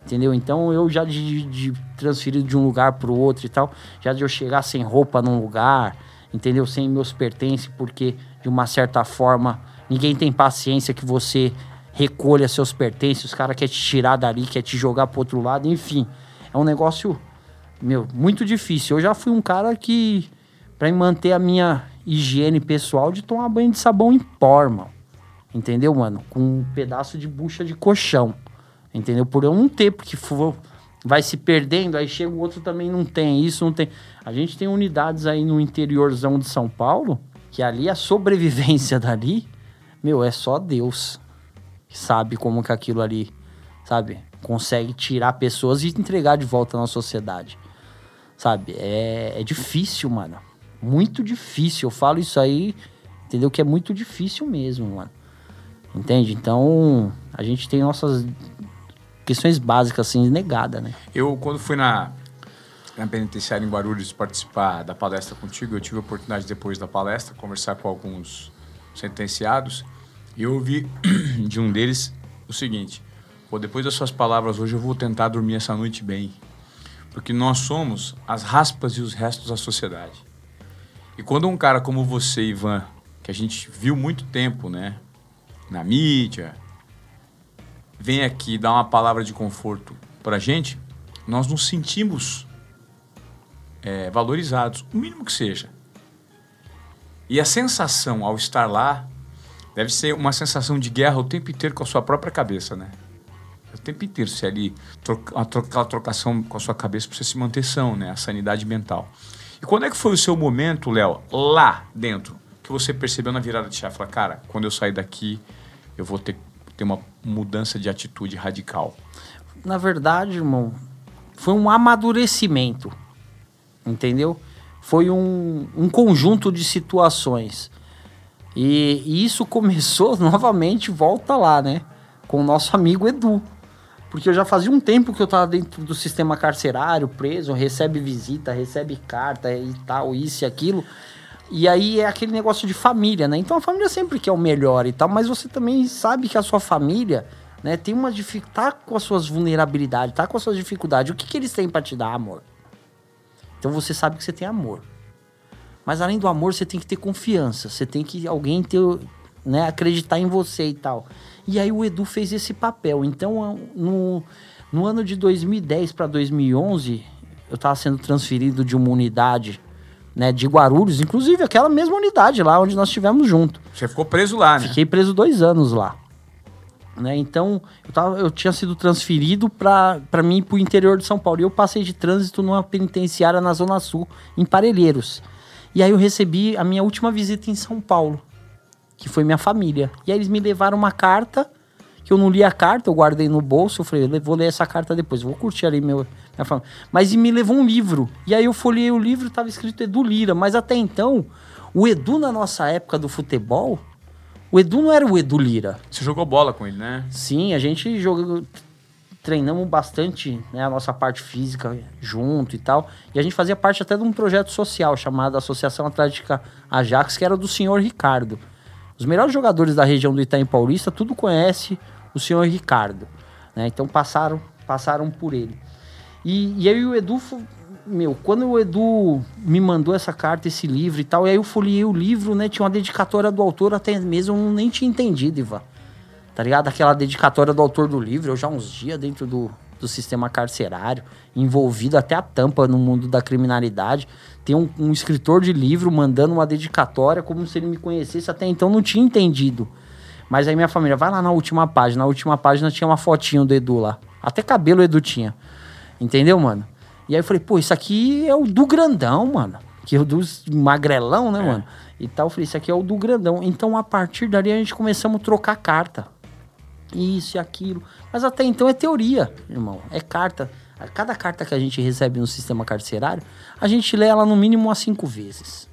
entendeu? Então eu já de, de transferido de um lugar para o outro e tal, já de eu chegar sem roupa num lugar, entendeu? Sem meus pertences, porque de uma certa forma ninguém tem paciência que você recolha seus pertences, os caras querem te tirar dali, quer te jogar pro outro lado, enfim. É um negócio, meu, muito difícil. Eu já fui um cara que, para manter a minha higiene pessoal, de tomar banho de sabão em pó. Entendeu, mano? Com um pedaço de bucha de colchão. Entendeu? Por eu não ter, porque for, vai se perdendo, aí chega o outro também não tem, isso não tem. A gente tem unidades aí no interiorzão de São Paulo, que ali a sobrevivência <laughs> dali, meu, é só Deus que sabe como que aquilo ali, sabe, consegue tirar pessoas e entregar de volta na sociedade. Sabe? É, é difícil, mano. Muito difícil. Eu falo isso aí, entendeu? Que é muito difícil mesmo, mano. Entende? Então, a gente tem nossas questões básicas, assim, negada, né? Eu, quando fui na, na penitenciária em Guarulhos participar da palestra contigo, eu tive a oportunidade, depois da palestra, conversar com alguns sentenciados e eu ouvi <clears throat> de um deles o seguinte: Pô, depois das suas palavras hoje eu vou tentar dormir essa noite bem, porque nós somos as raspas e os restos da sociedade. E quando um cara como você, Ivan, que a gente viu muito tempo, né, na mídia, vem aqui dar uma palavra de conforto para a gente, nós nos sentimos é, valorizados, o mínimo que seja. E a sensação ao estar lá deve ser uma sensação de guerra o tempo inteiro com a sua própria cabeça, né? O tempo inteiro, se ali trocar aquela trocação com a sua cabeça para você se manter são, né? A sanidade mental. E quando é que foi o seu momento, Léo, lá dentro, que você percebeu na virada de chave? Falou, cara, quando eu sair daqui, eu vou ter, ter uma mudança de atitude radical. Na verdade, irmão, foi um amadurecimento, entendeu? Foi um, um conjunto de situações. E, e isso <laughs> começou <laughs> novamente, volta lá, né? Com o nosso amigo Edu. Porque eu já fazia um tempo que eu tava dentro do sistema carcerário, preso, recebe visita, recebe carta e tal, isso e aquilo. E aí é aquele negócio de família, né? Então a família sempre quer o melhor e tal, mas você também sabe que a sua família, né, tem uma tá com as suas vulnerabilidades, tá com as suas dificuldades. O que, que eles têm para te dar, amor? Então você sabe que você tem amor. Mas além do amor, você tem que ter confiança. Você tem que alguém ter, né, acreditar em você e tal. E aí o Edu fez esse papel. Então, no, no ano de 2010 para 2011, eu estava sendo transferido de uma unidade né, de Guarulhos, inclusive aquela mesma unidade lá onde nós estivemos junto. Você ficou preso lá, né? Fiquei preso dois anos lá. Né? Então, eu, tava, eu tinha sido transferido para mim para o interior de São Paulo. E eu passei de trânsito numa penitenciária na Zona Sul, em Parelheiros. E aí eu recebi a minha última visita em São Paulo, que foi minha família. E aí eles me levaram uma carta, que eu não li a carta, eu guardei no bolso, eu falei, vou ler essa carta depois, vou curtir ali meu, família. Mas e me levou um livro. E aí eu folhei o livro, estava escrito Edu Lira. Mas até então, o Edu na nossa época do futebol, o Edu não era o Edu Lira. Você jogou bola com ele, né? Sim, a gente jogou, treinamos bastante né, a nossa parte física junto e tal. E a gente fazia parte até de um projeto social chamado Associação Atlética Ajax, que era do senhor Ricardo. Os melhores jogadores da região do Itaim Paulista, tudo conhece o senhor Ricardo. Né? Então passaram, passaram por ele. E, e aí o Edu, meu, quando o Edu me mandou essa carta, esse livro e tal, e aí eu folhei o livro, né? Tinha uma dedicatória do autor, até mesmo eu nem tinha entendido, Ivan tá ligado? Aquela dedicatória do autor do livro, eu já uns dias dentro do, do sistema carcerário, envolvido até a tampa no mundo da criminalidade. Tem um, um, escritor de livro mandando uma dedicatória como se ele me conhecesse, até então não tinha entendido. Mas aí minha família, vai lá na última página, na última página tinha uma fotinho do Edu lá. Até cabelo o Edu tinha. Entendeu, mano? E aí eu falei, pô, isso aqui é o do grandão, mano. Que é o do magrelão, né, é. mano? E tal, eu falei, isso aqui é o do grandão. Então, a partir dali, a gente começamos a trocar carta isso e aquilo. Mas até então é teoria, irmão. É carta. Cada carta que a gente recebe no sistema carcerário, a gente lê ela no mínimo umas cinco vezes.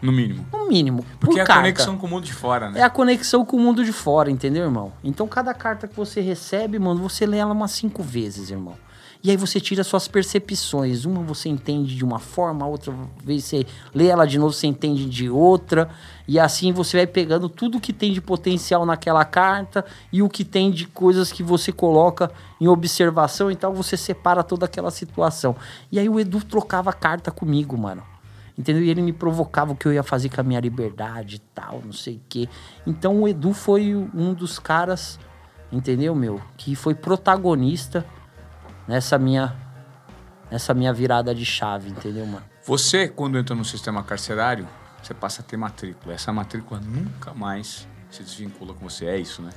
No mínimo. No mínimo. Porque é a carta. conexão com o mundo de fora, né? É a conexão com o mundo de fora, entendeu, irmão? Então cada carta que você recebe, mano, você lê ela umas cinco vezes, irmão. E aí você tira suas percepções. Uma você entende de uma forma, a outra vez você lê ela de novo, você entende de outra. E assim você vai pegando tudo que tem de potencial naquela carta e o que tem de coisas que você coloca em observação. Então você separa toda aquela situação. E aí o Edu trocava carta comigo, mano. Entendeu? E ele me provocava o que eu ia fazer com a minha liberdade e tal, não sei o quê. Então o Edu foi um dos caras, entendeu, meu? Que foi protagonista nessa minha nessa minha virada de chave, entendeu, mano? Você, quando entra no sistema carcerário, você passa a ter matrícula. Essa matrícula nunca mais se desvincula com você. É isso, né?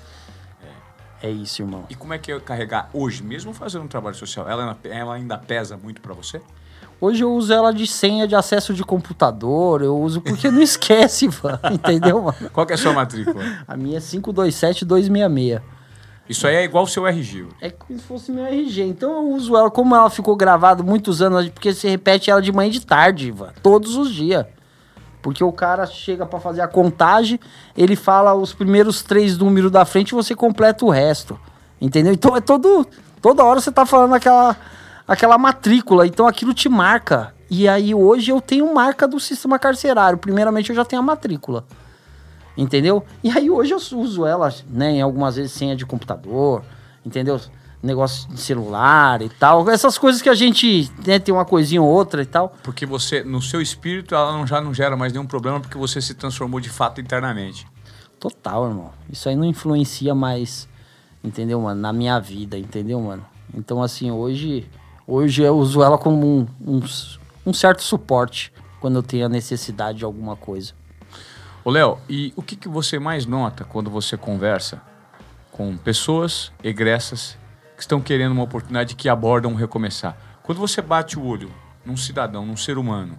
É, é isso, irmão. E como é que é carregar hoje, mesmo fazendo um trabalho social? Ela, ela ainda pesa muito para você? Hoje eu uso ela de senha de acesso de computador, eu uso porque não <laughs> esquece, mano, entendeu, mano? Qual é a sua matrícula? A minha é 527266. Isso aí é igual o seu RG. É como se fosse meu RG. Então eu uso ela, como ela ficou gravada muitos anos, porque você repete ela de manhã e de tarde, Ivan, todos os dias. Porque o cara chega para fazer a contagem, ele fala os primeiros três números da frente e você completa o resto. Entendeu? Então é todo. Toda hora você tá falando aquela, aquela matrícula. Então aquilo te marca. E aí hoje eu tenho marca do sistema carcerário. Primeiramente eu já tenho a matrícula. Entendeu? E aí hoje eu uso ela, né, em algumas vezes senha de computador, entendeu? Negócio de celular e tal. Essas coisas que a gente né, tem uma coisinha ou outra e tal. Porque você, no seu espírito, ela não, já não gera mais nenhum problema porque você se transformou de fato internamente. Total, irmão. Isso aí não influencia mais, entendeu, mano? Na minha vida, entendeu, mano? Então, assim, hoje, hoje eu uso ela como um, um, um certo suporte quando eu tenho a necessidade de alguma coisa. Ô, Léo, e o que, que você mais nota quando você conversa com pessoas egressas que estão querendo uma oportunidade que abordam recomeçar? Quando você bate o olho num cidadão, num ser humano,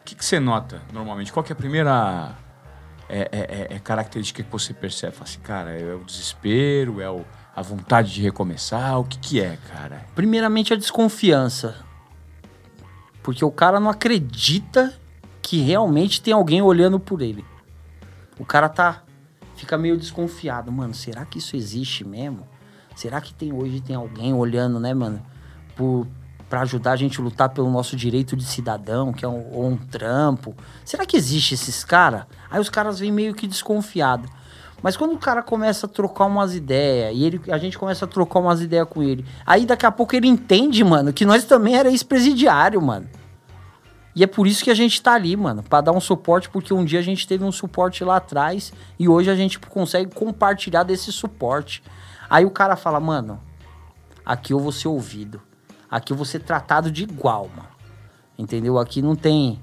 O que, que você nota normalmente? Qual que é a primeira é, é, é, é característica que você percebe? Fala assim, cara, é o desespero, é o, a vontade de recomeçar? O que, que é, cara? Primeiramente a desconfiança. Porque o cara não acredita que realmente tem alguém olhando por ele. O cara tá fica meio desconfiado, mano, será que isso existe mesmo? Será que tem hoje tem alguém olhando, né, mano, por para ajudar a gente a lutar pelo nosso direito de cidadão, que é um, um trampo? Será que existe esses caras? Aí os caras vêm meio que desconfiado. Mas quando o cara começa a trocar umas ideias, e ele, a gente começa a trocar umas ideias com ele, aí daqui a pouco ele entende, mano, que nós também era ex-presidiário, mano. E é por isso que a gente tá ali, mano, para dar um suporte, porque um dia a gente teve um suporte lá atrás e hoje a gente consegue compartilhar desse suporte. Aí o cara fala, mano, aqui eu vou ser ouvido. Aqui eu vou ser tratado de igual, mano. Entendeu? Aqui não tem,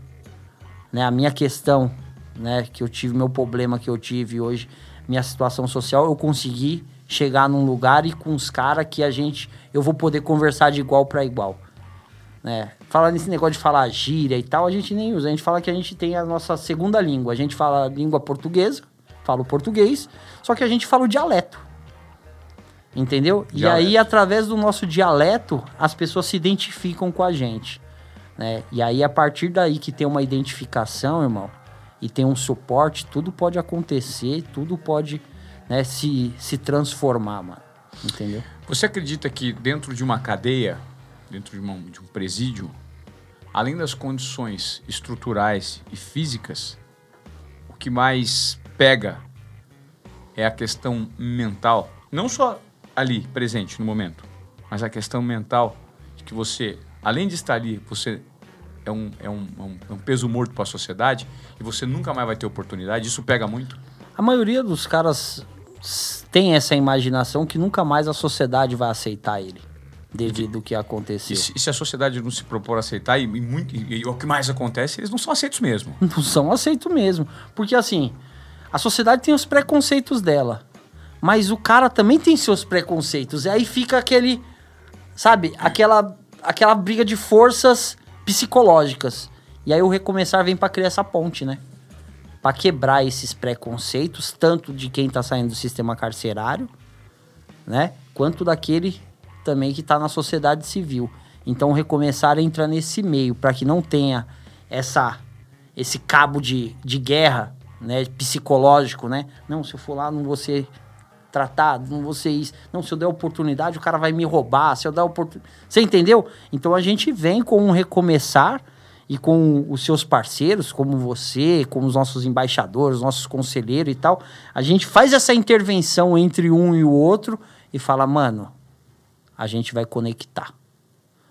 né, a minha questão, né, que eu tive, meu problema que eu tive hoje, minha situação social, eu consegui chegar num lugar e com os caras que a gente, eu vou poder conversar de igual para igual. Né? Fala nesse negócio de falar gíria e tal, a gente nem usa. A gente fala que a gente tem a nossa segunda língua. A gente fala língua portuguesa, fala o português, só que a gente fala o dialeto. Entendeu? Dialeto. E aí, através do nosso dialeto, as pessoas se identificam com a gente. Né? E aí, a partir daí que tem uma identificação, irmão, e tem um suporte, tudo pode acontecer, tudo pode né, se, se transformar, mano. Entendeu? Você acredita que dentro de uma cadeia dentro de, uma, de um presídio, além das condições estruturais e físicas, o que mais pega é a questão mental. Não só ali, presente no momento, mas a questão mental de que você, além de estar ali, você é um, é um, é um, é peso morto para a sociedade e você nunca mais vai ter oportunidade. Isso pega muito? A maioria dos caras tem essa imaginação que nunca mais a sociedade vai aceitar ele devido ao que aconteceu. E se, se, a sociedade não se propor a aceitar, e, e, muito, e, e, o que mais acontece, eles não são aceitos mesmo. <laughs> Não são aceitos mesmo. Porque assim, a sociedade tem os preconceitos dela. Mas o cara também tem seus preconceitos. E aí fica aquele, sabe, aquela, aquela briga de forças psicológicas. E aí o recomeçar vem para criar essa ponte, né? Para quebrar esses preconceitos, tanto de quem tá saindo do sistema carcerário, né? Quanto daquele também que está na sociedade civil. Então, recomeçar entra nesse meio, para que não tenha essa, esse cabo de, de guerra né, psicológico, né? Não, se eu for lá, não vou ser tratado, não vou ser isso. Não, se eu der oportunidade, o cara vai me roubar. Se eu der oportunidade. Você entendeu? Então, a gente vem com um recomeçar e com os seus parceiros, como você, como os nossos embaixadores, nossos conselheiros e tal, a gente faz essa intervenção entre um e o outro e fala, mano, a gente vai conectar.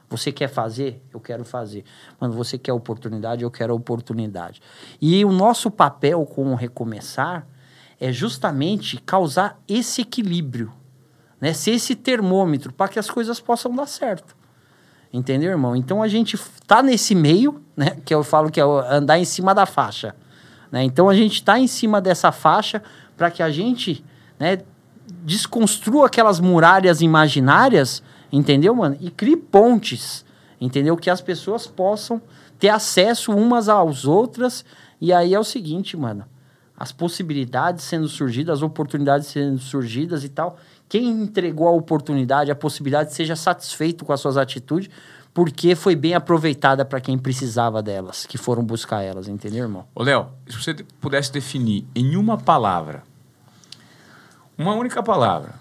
Você quer fazer? Eu quero fazer. Mano, você quer oportunidade? Eu quero oportunidade. E o nosso papel com o Recomeçar é justamente causar esse equilíbrio, né? Ser esse termômetro para que as coisas possam dar certo. Entendeu, irmão? Então a gente tá nesse meio, né? Que eu falo que é andar em cima da faixa. Né? Então a gente está em cima dessa faixa para que a gente né, desconstrua aquelas muralhas imaginárias, entendeu, mano? E crie pontes, entendeu? Que as pessoas possam ter acesso umas às outras. E aí é o seguinte, mano. As possibilidades sendo surgidas, as oportunidades sendo surgidas e tal. Quem entregou a oportunidade, a possibilidade, seja satisfeito com as suas atitudes, porque foi bem aproveitada para quem precisava delas, que foram buscar elas, entendeu, irmão? Ô, Léo, se você pudesse definir em uma palavra uma única palavra.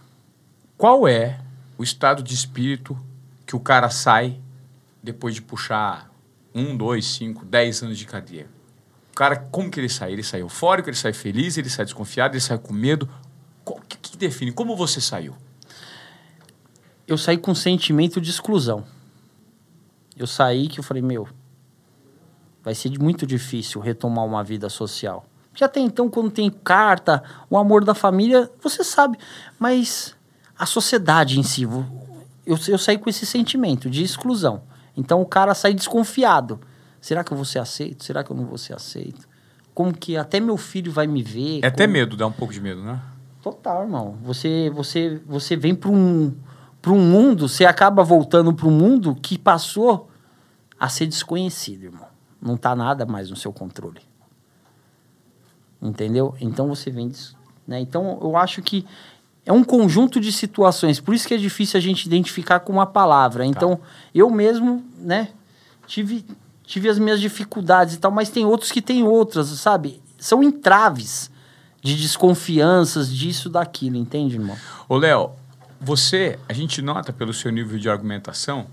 Qual é o estado de espírito que o cara sai depois de puxar um, dois, cinco, dez anos de cadeia? O cara, como que ele sai? Ele sai eufórico, ele sai feliz, ele sai desconfiado, ele sai com medo? O que, que define? Como você saiu? Eu saí com sentimento de exclusão. Eu saí que eu falei, meu, vai ser muito difícil retomar uma vida social. Porque até então, quando tem carta, o amor da família, você sabe. Mas a sociedade em si, eu, eu saí com esse sentimento de exclusão. Então o cara sai desconfiado. Será que eu vou ser aceito? Será que eu não vou ser aceito? Como que até meu filho vai me ver? É como... até medo, dá um pouco de medo, né? Total, irmão. Você, você, você vem para um, para um mundo, você acaba voltando para um mundo que passou a ser desconhecido, irmão. Não tá nada mais no seu controle. Entendeu? Então você vende isso. Né? Então eu acho que é um conjunto de situações. Por isso que é difícil a gente identificar com uma palavra. Então, tá. eu mesmo, né, tive, tive as minhas dificuldades e tal, mas tem outros que têm outras, sabe? São entraves de desconfianças disso, daquilo, entende, irmão? Ô, Léo, você, a gente nota pelo seu nível de argumentação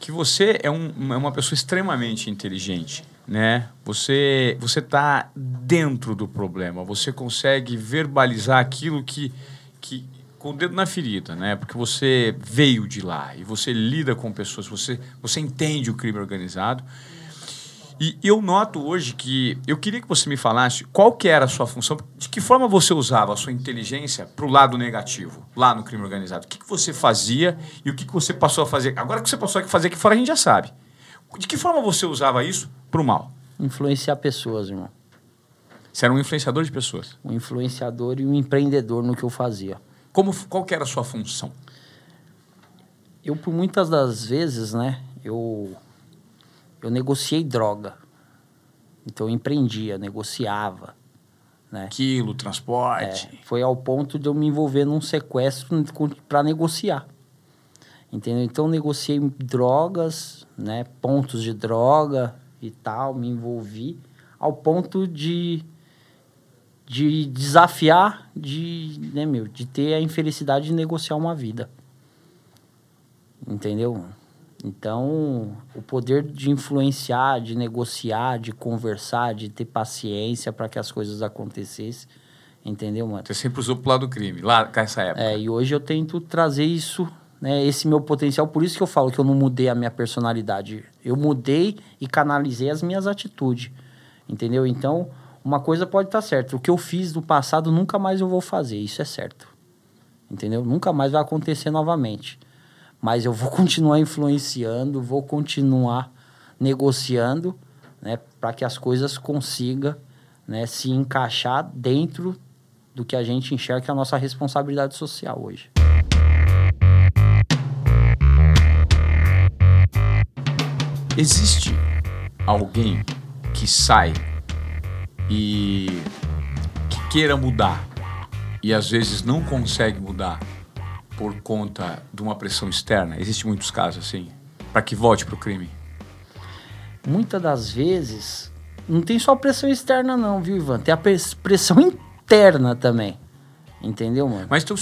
que você é, um, é uma pessoa extremamente inteligente, né? Você você está dentro do problema, você consegue verbalizar aquilo que, que com o dedo na ferida, né? Porque você veio de lá e você lida com pessoas, você você entende o crime organizado. E eu noto hoje que eu queria que você me falasse qual que era a sua função, de que forma você usava a sua inteligência para o lado negativo, lá no crime organizado. O que, que você fazia e o que, que você passou a fazer. Agora que você passou a fazer aqui fora, a gente já sabe. De que forma você usava isso para o mal? Influenciar pessoas, irmão. Você era um influenciador de pessoas? Um influenciador e um empreendedor no que eu fazia. Como, qual que era a sua função? Eu, por muitas das vezes, né, eu eu negociei droga. Então eu empreendia, negociava. Né? Quilo, transporte. É, foi ao ponto de eu me envolver num sequestro para negociar. Entendeu? Então negociei drogas, né, pontos de droga e tal, me envolvi ao ponto de de desafiar, de, né, meu, de ter a infelicidade de negociar uma vida. Entendeu? Então, o poder de influenciar, de negociar, de conversar, de ter paciência para que as coisas acontecessem, entendeu, mano? Você sempre usou pro lado do crime, lá nessa época. É, e hoje eu tento trazer isso, né, esse meu potencial, por isso que eu falo que eu não mudei a minha personalidade. Eu mudei e canalizei as minhas atitudes, entendeu? Então, uma coisa pode estar tá certa, o que eu fiz no passado nunca mais eu vou fazer, isso é certo. Entendeu? Nunca mais vai acontecer novamente mas eu vou <laughs> continuar influenciando, vou continuar negociando, né, para que as coisas consigam né, se encaixar dentro do que a gente enxerga que é a nossa responsabilidade social hoje. Existe alguém que sai e que queira mudar e às vezes não consegue mudar por conta de uma pressão externa? Existem muitos casos assim, para que volte para o crime? Muitas das vezes, não tem só pressão externa não, viu, Ivan? Tem a pressão interna também. Entendeu, mano? Mas então,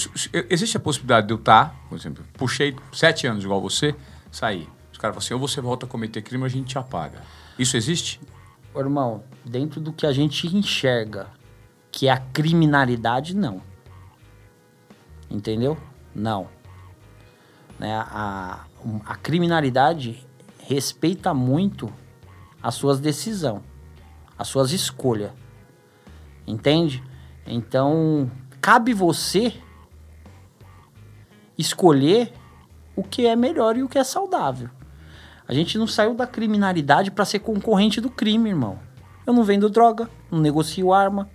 existe a possibilidade de eu estar, tá, por exemplo, puxei sete anos igual você, sair. Os caras falam assim, ou você volta a cometer crime ou a gente te apaga. Isso existe? Irmão, dentro do que a gente enxerga, que é a criminalidade, não. Entendeu? Não. Né? A, a criminalidade respeita muito as suas decisões, as suas escolhas. Entende? Então, cabe você escolher o que é melhor e o que é saudável. A gente não saiu da criminalidade para ser concorrente do crime, irmão. Eu não vendo droga, não negocio arma,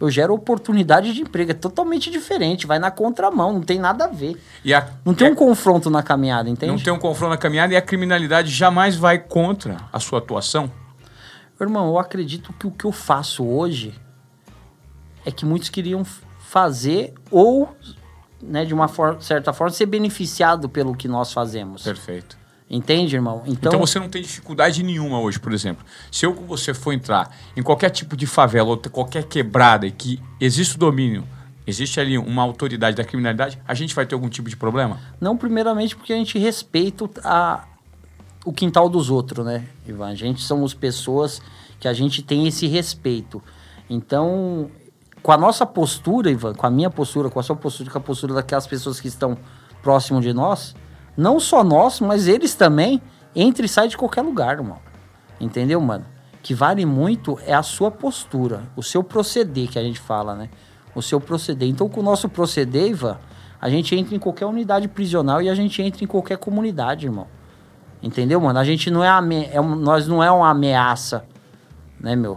eu gero oportunidade de emprego. É totalmente diferente, vai na contramão, não tem nada a ver. A, não tem é, um confronto na caminhada, entende? Não tem um confronto na caminhada e a criminalidade jamais vai contra a sua atuação? Irmão, eu acredito que o que eu faço hoje é que muitos queriam fazer ou, né, de uma for certa forma, ser beneficiado pelo que nós fazemos. Perfeito. Entende, irmão? Então, então você não tem dificuldade nenhuma hoje, por exemplo. Se eu com você for entrar em qualquer tipo de favela ou qualquer quebrada e que existe o domínio, existe ali uma autoridade da criminalidade, a gente vai ter algum tipo de problema? Não, primeiramente porque a gente respeita a, o quintal dos outros, né, Ivan? A gente somos pessoas que a gente tem esse respeito. Então, com a nossa postura, Ivan, com a minha postura, com a sua postura, com a postura daquelas pessoas que estão próximo de nós, não só nós, mas eles também, entra e sai de qualquer lugar, irmão. Entendeu, mano? Que vale muito é a sua postura, o seu proceder, que a gente fala, né? O seu proceder. Então, com o nosso proceder, Ivan, a gente entra em qualquer unidade prisional e a gente entra em qualquer comunidade, irmão. Entendeu, mano? A gente não é, ame é um, nós não é uma ameaça, né, meu,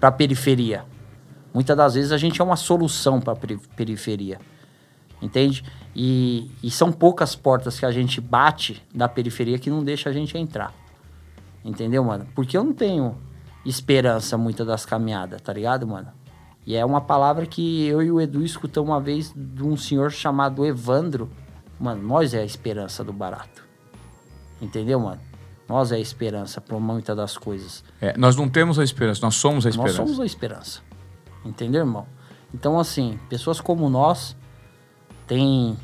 pra periferia. Muitas das vezes a gente é uma solução pra periferia. Entende? E, e, são poucas portas que a gente bate da periferia que não deixa a gente entrar. Entendeu, mano? Porque eu não tenho esperança muitas das caminhadas, tá ligado, mano? E é uma palavra que eu e o Edu escutamos uma vez de um senhor chamado Evandro. Mano, nós é a esperança do barato. Entendeu, mano? Nós é a esperança por muitas das coisas. É, nós não temos a esperança, nós somos a esperança. Nós somos a esperança. Entendeu, irmão? Então, assim, pessoas como nós tem,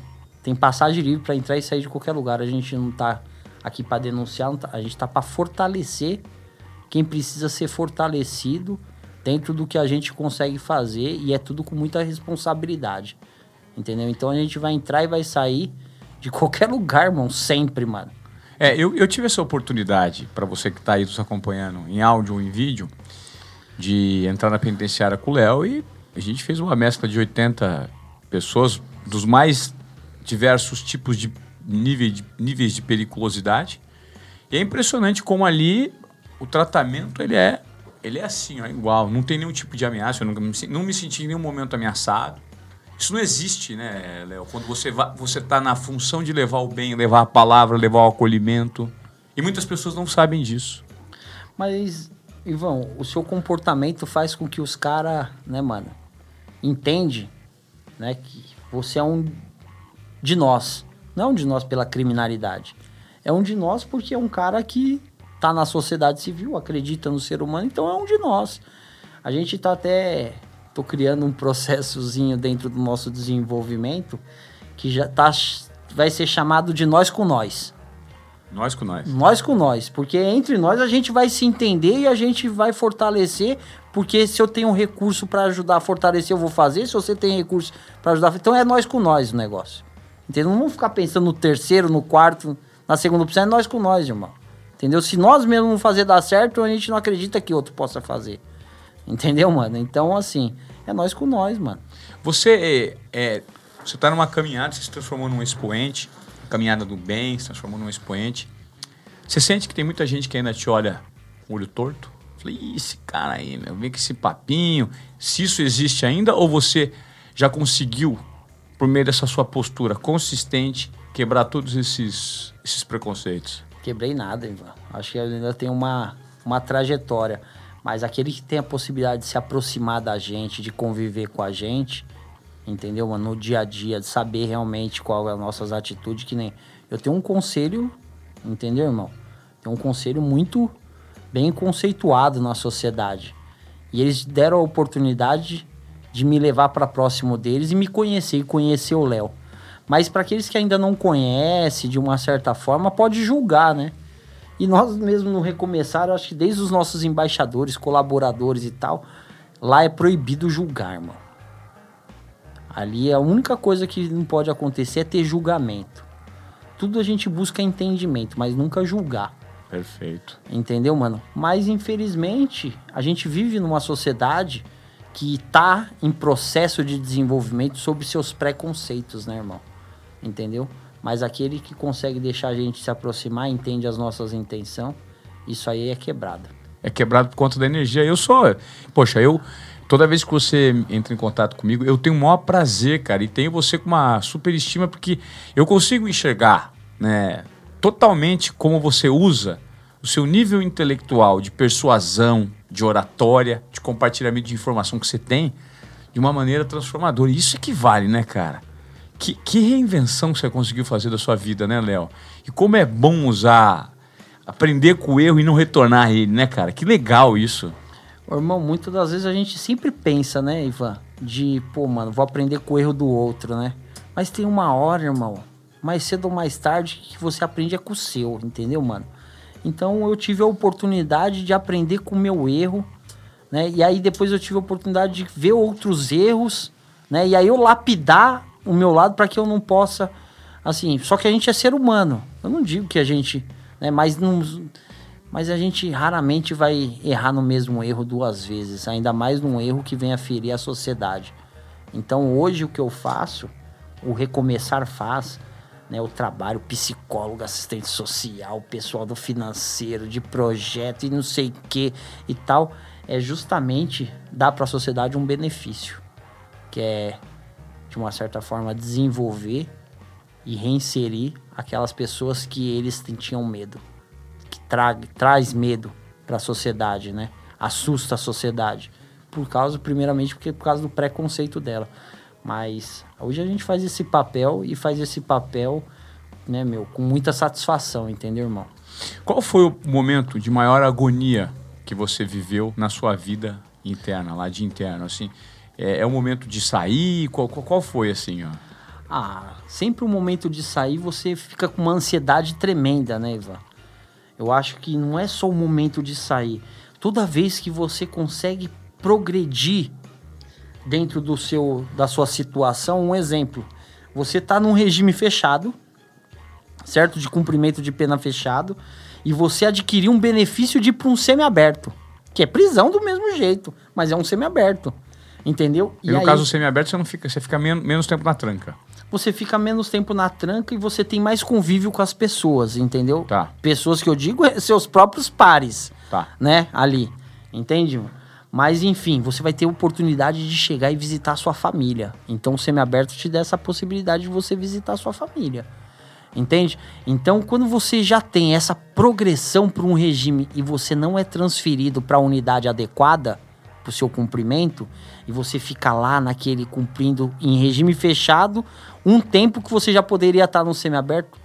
tem passagem livre para entrar e sair de qualquer lugar. A gente não tá aqui para denunciar, tá, a gente tá para fortalecer quem precisa ser fortalecido dentro do que a gente consegue fazer e é tudo com muita responsabilidade. Entendeu? Então a gente vai entrar e vai sair de qualquer lugar, irmão, sempre, mano. É, eu, eu tive essa oportunidade, para você que está aí nos acompanhando, em áudio ou em vídeo, de entrar na penitenciária com o Léo e a gente fez uma mescla de 80 pessoas, dos mais diversos tipos de, nível de níveis de periculosidade. E é impressionante como ali o tratamento ele é, ele é assim, ó, igual. Não tem nenhum tipo de ameaça, eu nunca me, não me senti em nenhum momento ameaçado. Isso não existe, né, Léo? Quando você você está na função de levar o bem, levar a palavra, levar o acolhimento. E muitas pessoas não sabem disso. Mas, Ivan, o seu comportamento faz com que os caras, né, mano, entende, né, que você é um de nós. Não é um de nós pela criminalidade. É um de nós porque é um cara que tá na sociedade civil, acredita no ser humano, então é um de nós. A gente tá até tô criando um processozinho dentro do nosso desenvolvimento que já tá vai ser chamado de nós com nós. Nós com nós. Nós com nós, porque entre nós a gente vai se entender e a gente vai fortalecer, porque se eu tenho um recurso para ajudar a fortalecer, eu vou fazer, se você tem recurso para ajudar, então é nós com nós o negócio. Entendeu? Não vamos ficar pensando no terceiro, no quarto, na segunda opção, é nós com nós, irmão. Entendeu? Se nós mesmos não fazer dar certo, a gente não acredita que outro possa fazer. Entendeu, mano? Então, assim, é nós com nós, mano. Você é, é você tá numa caminhada, você se transformou num expoente, caminhada do bem, se transformou num expoente. Você sente que tem muita gente que ainda te olha com olho torto? Falei, esse cara aí, meu, vem com esse papinho. Se isso existe ainda, ou você já conseguiu, por meio dessa sua postura consistente, quebrar todos esses, esses preconceitos? Quebrei nada, Ivan. Acho que ainda tem uma, uma trajetória. Mas aquele que tem a possibilidade de se aproximar da gente, de conviver com a gente, entendeu, mano? No dia a dia, de saber realmente qual é as nossas atitudes, que nem. Eu tenho um conselho, entendeu, irmão? Tem um conselho muito bem conceituado na sociedade. E eles deram a oportunidade de me levar para próximo deles e me conhecer e conhecer o Léo. Mas para aqueles que ainda não conhecem, de uma certa forma, pode julgar, né? E nós mesmo no Recomeçar, acho que desde os nossos embaixadores, colaboradores e tal, lá é proibido julgar, irmão. Ali a única coisa que não pode acontecer é ter julgamento. Tudo a gente busca entendimento, mas nunca julgar. Perfeito. Entendeu, mano? Mas infelizmente, a gente vive numa sociedade que tá em processo de desenvolvimento sobre seus preconceitos, né, irmão? Entendeu? Mas aquele que consegue deixar a gente se aproximar, entende as nossas intenções, isso aí é quebrado. É quebrado por conta da energia. Eu sou. Poxa, eu. Toda vez que você entra em contato comigo, eu tenho o maior prazer, cara. E tenho você com uma super estima, porque eu consigo enxergar, né? Totalmente como você usa o seu nível intelectual de persuasão, de oratória, de compartilhamento de informação que você tem de uma maneira transformadora. E isso equivale, né, cara? Que, que reinvenção você conseguiu fazer da sua vida, né, Léo? E como é bom usar, aprender com o erro e não retornar a ele, né, cara? Que legal isso. Irmão, muitas das vezes a gente sempre pensa, né, Ivan? De, pô, mano, vou aprender com o erro do outro, né? Mas tem uma hora, irmão, mais cedo ou mais tarde, que você aprende é com o seu, entendeu, mano? Então eu tive a oportunidade de aprender com o meu erro, né? E aí depois eu tive a oportunidade de ver outros erros, né? E aí eu lapidar o meu lado para que eu não possa, assim, só que a gente é ser humano. Eu não digo que a gente, né, mas não, mas a gente raramente vai errar no mesmo erro duas vezes, ainda mais num erro que venha ferir a sociedade. Então hoje o que eu faço, o recomeçar faz, né, o trabalho psicólogo, assistente social, pessoal do financeiro, de projeto e não sei que e tal, é justamente dar para a sociedade um benefício, que é de uma certa forma, desenvolver e reinserir aquelas pessoas que eles tinham medo, tra traz medo para a sociedade, né? Assusta a sociedade. Por causa, primeiramente, porque por causa do preconceito dela. Mas hoje a gente faz esse papel e faz esse papel, né, meu, com muita satisfação, entendeu, irmão? Qual foi o momento de maior agonia que você viveu na sua vida interna, lá de interno, assim? É, é o momento de sair? Qual, qual, qual foi, assim, ó? Ah, sempre o momento de sair você fica com uma ansiedade tremenda, né, Ivan? Eu acho que não é só o momento de sair. Toda vez que você consegue progredir dentro do seu da sua situação, um exemplo, você está num regime fechado, certo? De cumprimento de pena fechado, e você adquiriu um benefício de ir para um semiaberto, que é prisão do mesmo jeito, mas é um semiaberto. Entendeu? E, e no aí, caso semiaberto, você não fica, você fica men menos tempo na tranca. Você fica menos tempo na tranca e você tem mais convívio com as pessoas, entendeu? Tá. Pessoas que eu digo, é seus próprios pares. Tá. Né? Ali. Entende? Mas enfim, você vai ter oportunidade de chegar e visitar a sua família. Então o semiaberto te dá essa possibilidade de você visitar a sua família. Entende? Então, quando você já tem essa progressão para um regime e você não é transferido para a unidade adequada para o seu cumprimento, e você fica lá naquele cumprindo em regime fechado um tempo que você já poderia estar no semiaberto,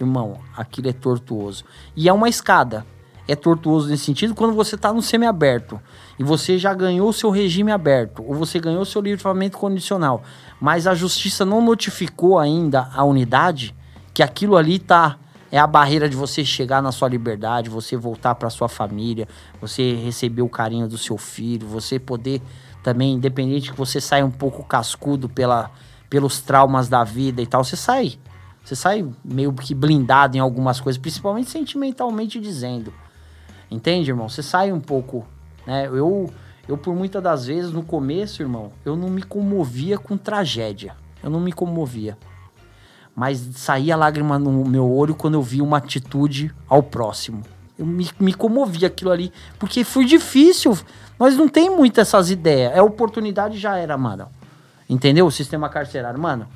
irmão, aquilo é tortuoso. E é uma escada. É tortuoso nesse sentido quando você está no semiaberto e você já ganhou o seu regime aberto, ou você ganhou o seu livramento condicional, mas a justiça não notificou ainda a unidade que aquilo ali tá é a barreira de você chegar na sua liberdade, você voltar para sua família, você receber o carinho do seu filho, você poder também, independente que você saia um pouco cascudo pela, pelos traumas da vida e tal, você sai. Você sai meio que blindado em algumas coisas, principalmente sentimentalmente dizendo. Entende, irmão? Você sai um pouco, né? Eu, eu por muitas das vezes no começo, irmão, eu não me comovia com tragédia. Eu não me comovia. Mas saía lágrima no meu olho quando eu vi uma atitude ao próximo. Eu me, me comovia aquilo ali, porque foi difícil. Nós não tem muitas essas ideias. É oportunidade já era, mano. Entendeu? O sistema carcerário, mano.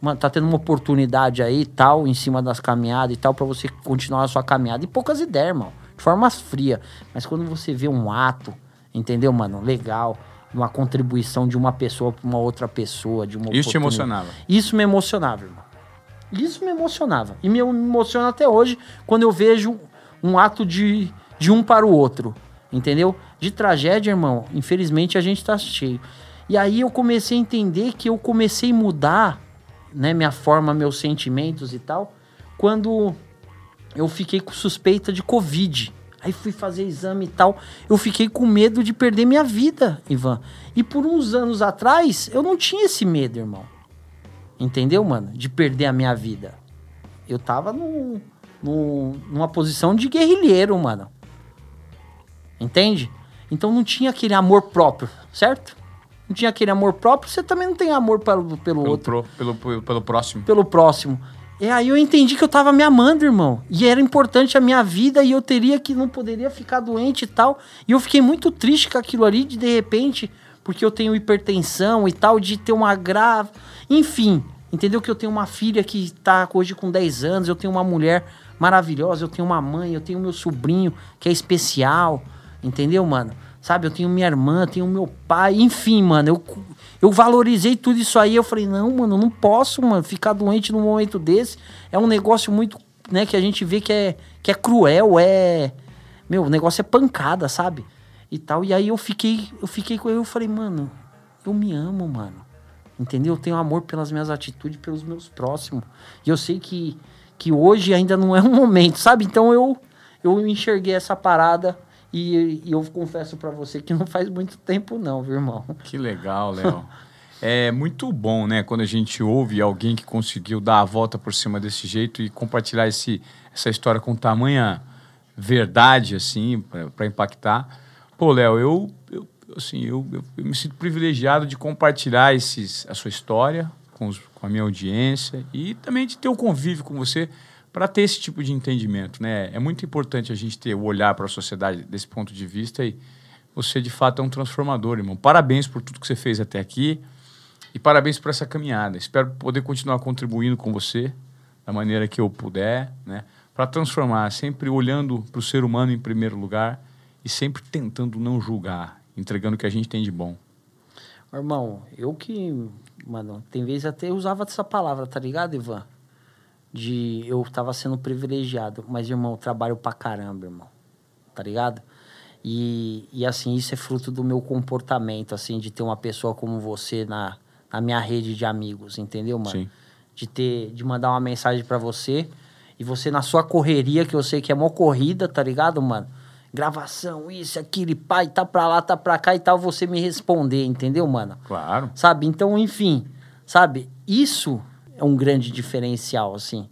Mano, tá tendo uma oportunidade aí tal, em cima das caminhadas e tal, para você continuar a sua caminhada. E poucas ideias, irmão de forma fria. Mas quando você vê um ato, entendeu, mano? Legal. Uma contribuição de uma pessoa para uma outra pessoa. De uma Isso te emocionava? Isso me emocionava, irmão. Isso me emocionava. E me emociona até hoje quando eu vejo um ato de, de um para o outro. Entendeu? De tragédia, irmão, infelizmente a gente tá cheio. E aí eu comecei a entender que eu comecei a mudar, né, minha forma, meus sentimentos e tal, quando eu fiquei com suspeita de Covid. Aí fui fazer exame e tal. Eu fiquei com medo de perder minha vida, Ivan. E por uns anos atrás, eu não tinha esse medo, irmão. Entendeu, mano? De perder a minha vida. Eu tava num, num, numa posição de guerrilheiro, mano. Entende? Então não tinha aquele amor próprio, certo? Não tinha aquele amor próprio, você também não tem amor pelo, pelo, pelo outro. Pro, pelo, pelo próximo. Pelo próximo. E aí eu entendi que eu tava me amando, irmão. E era importante a minha vida e eu teria que não poderia ficar doente e tal. E eu fiquei muito triste com aquilo ali de de repente, porque eu tenho hipertensão e tal, de ter uma grave, enfim, entendeu que eu tenho uma filha que tá hoje com 10 anos, eu tenho uma mulher maravilhosa, eu tenho uma mãe, eu tenho meu sobrinho que é especial, entendeu, mano? Sabe, eu tenho minha irmã, tenho meu pai, enfim, mano, eu eu valorizei tudo isso aí. Eu falei, não, mano, não posso, mano, ficar doente num momento desse. É um negócio muito, né, que a gente vê que é, que é cruel, é. Meu, o negócio é pancada, sabe? E tal. E aí eu fiquei, eu fiquei com ele, eu falei, mano, eu me amo, mano. Entendeu? Eu tenho amor pelas minhas atitudes, pelos meus próximos. E eu sei que, que hoje ainda não é um <laughs> momento, sabe? Então eu, eu enxerguei essa parada e, e eu confesso para você que não faz muito tempo, não, viu, irmão? Que legal, Léo. <laughs> é muito bom, né? Quando a gente ouve alguém que conseguiu dar a volta por cima desse jeito e compartilhar esse, essa história com tamanha verdade, assim, para impactar. Pô, Léo, eu, eu, assim, eu, eu, eu, me sinto privilegiado de compartilhar esses, a sua história com, os, com a minha audiência e também de ter o convívio com você para ter esse tipo de entendimento, né? É muito importante a gente ter o olhar para a sociedade desse ponto de vista e você de fato é um transformador, irmão. Parabéns por tudo que você fez até aqui e parabéns por essa caminhada. Espero poder continuar contribuindo com você da maneira que eu puder, né? para transformar, sempre olhando para o ser humano em primeiro lugar e sempre tentando não julgar, entregando o que a gente tem de bom. Irmão, eu que, mano, tem vezes até usava essa palavra, tá ligado, Ivan? De eu tava sendo privilegiado, mas, irmão, eu trabalho pra caramba, irmão, tá ligado? E, e assim, isso é fruto do meu comportamento, assim, de ter uma pessoa como você na, na minha rede de amigos, entendeu, mano? Sim. De ter, de mandar uma mensagem para você e você na sua correria, que eu sei que é mó corrida, tá ligado, mano? Gravação, isso, aquilo, pai, tá pra lá, tá pra cá e tal, você me responder, entendeu, mano? Claro. Sabe? Então, enfim, sabe? Isso é um grande diferencial, assim,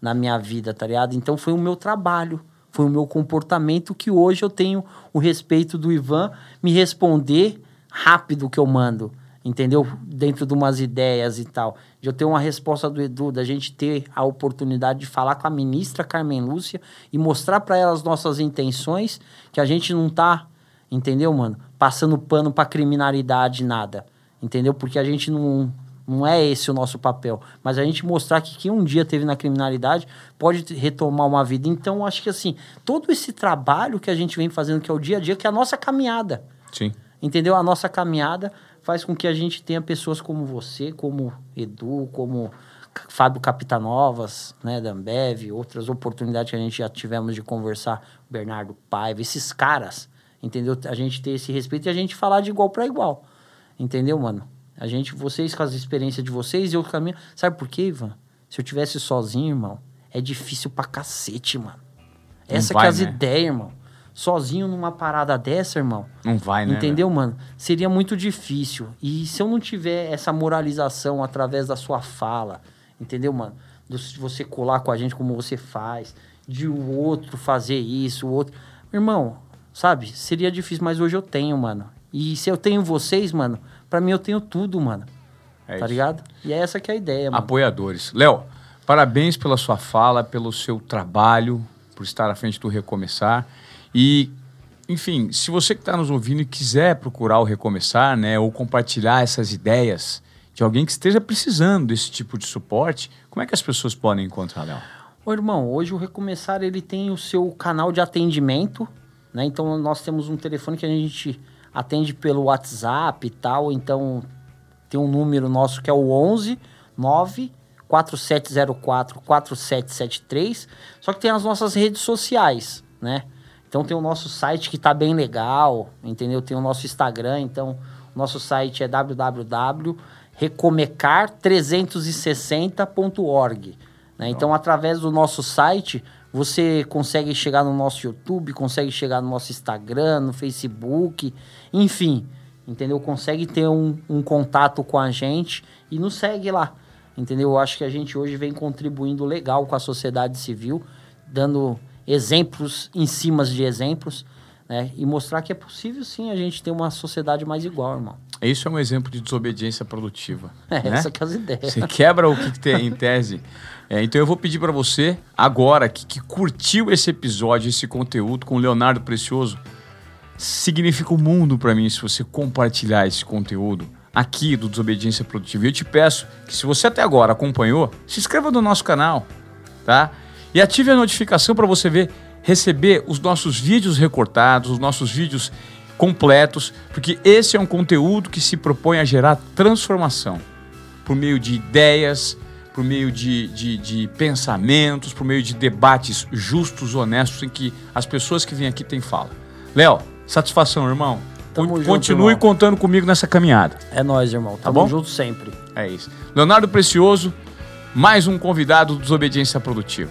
na minha vida, tá ligado? Então, foi o meu trabalho, foi o meu comportamento que hoje eu tenho o respeito do Ivan me responder rápido que eu mando, entendeu? Dentro de umas ideias e tal. De eu ter uma resposta do Edu, da gente ter a oportunidade de falar com a ministra Carmen Lúcia e mostrar para ela as nossas intenções, que a gente não tá, entendeu, mano? Passando pano pra criminalidade, nada. Entendeu? Porque a gente não, não é esse o nosso papel. Mas a gente mostrar que quem um dia teve na criminalidade pode retomar uma vida. Então, acho que assim, todo esse trabalho que a gente vem fazendo, que é o dia a dia, que é a nossa caminhada. Sim. Entendeu? A nossa caminhada faz com que a gente tenha pessoas como você, como Edu, como Fábio Capitanovas, né, da Ambev, outras oportunidades que a gente já tivemos de conversar, Bernardo Paiva, esses caras, entendeu? A gente ter esse respeito e a gente falar de igual para igual. Entendeu, mano? A gente, vocês com as experiências de vocês e eu caminho. Sabe por quê, Ivan? Se eu tivesse sozinho, irmão, é difícil pra cacete, mano. Essa vai, que é as né? ideias, irmão. Sozinho numa parada dessa, irmão. Não vai, né? Entendeu, mano? Seria muito difícil. E se eu não tiver essa moralização através da sua fala, entendeu, mano? De você colar com a gente como você faz, de o outro fazer isso, o outro. Irmão, sabe? Seria difícil, mas hoje eu tenho, mano. E se eu tenho vocês, mano, pra mim eu tenho tudo, mano. É tá isso. ligado? E é essa que é a ideia, mano. Apoiadores. Léo, parabéns pela sua fala, pelo seu trabalho, por estar à frente do Recomeçar. E, enfim, se você que está nos ouvindo e quiser procurar o Recomeçar, né, ou compartilhar essas ideias de alguém que esteja precisando desse tipo de suporte, como é que as pessoas podem encontrar, Léo? Ô, irmão, hoje o Recomeçar ele tem o seu canal de atendimento, né? Então nós temos um telefone que a gente atende pelo WhatsApp e tal, então tem um número nosso que é o 11 9 4704 4773, só que tem as nossas redes sociais, né? Então tem o nosso site que tá bem legal, entendeu? Tem o nosso Instagram, então o nosso site é www.recomecar360.org. Né? Então, através do nosso site, você consegue chegar no nosso YouTube, consegue chegar no nosso Instagram, no Facebook, enfim, entendeu? Consegue ter um, um contato com a gente e nos segue lá, entendeu? Eu acho que a gente hoje vem contribuindo legal com a sociedade civil, dando exemplos em cima de exemplos, né? E mostrar que é possível sim a gente ter uma sociedade mais igual, irmão. Isso é um exemplo de desobediência produtiva. <laughs> É, né? essa que é as ideias. Você quebra o que, tem em tese. É, então eu vou pedir para você, agora, que, que curtiu esse episódio, esse conteúdo com o Leonardo Precioso, significa o mundo para mim se você compartilhar esse conteúdo aqui do Desobediência Produtiva. E eu te peço que se você até agora acompanhou, se inscreva no nosso canal, tá? E ative a notificação para você ver, receber os nossos vídeos recortados, os nossos vídeos completos, porque esse é um conteúdo que se propõe a gerar transformação por meio de ideias, por meio de, de, de pensamentos, por meio de debates justos, honestos, em que as pessoas que vêm aqui têm fala. Léo, satisfação, irmão. Tamo Con- junto, Continue irmão. contando comigo nessa caminhada. É nóis, irmão. Tamo bom? junto sempre. É isso. Leonardo Precioso, mais um convidado do Desobediência Produtiva.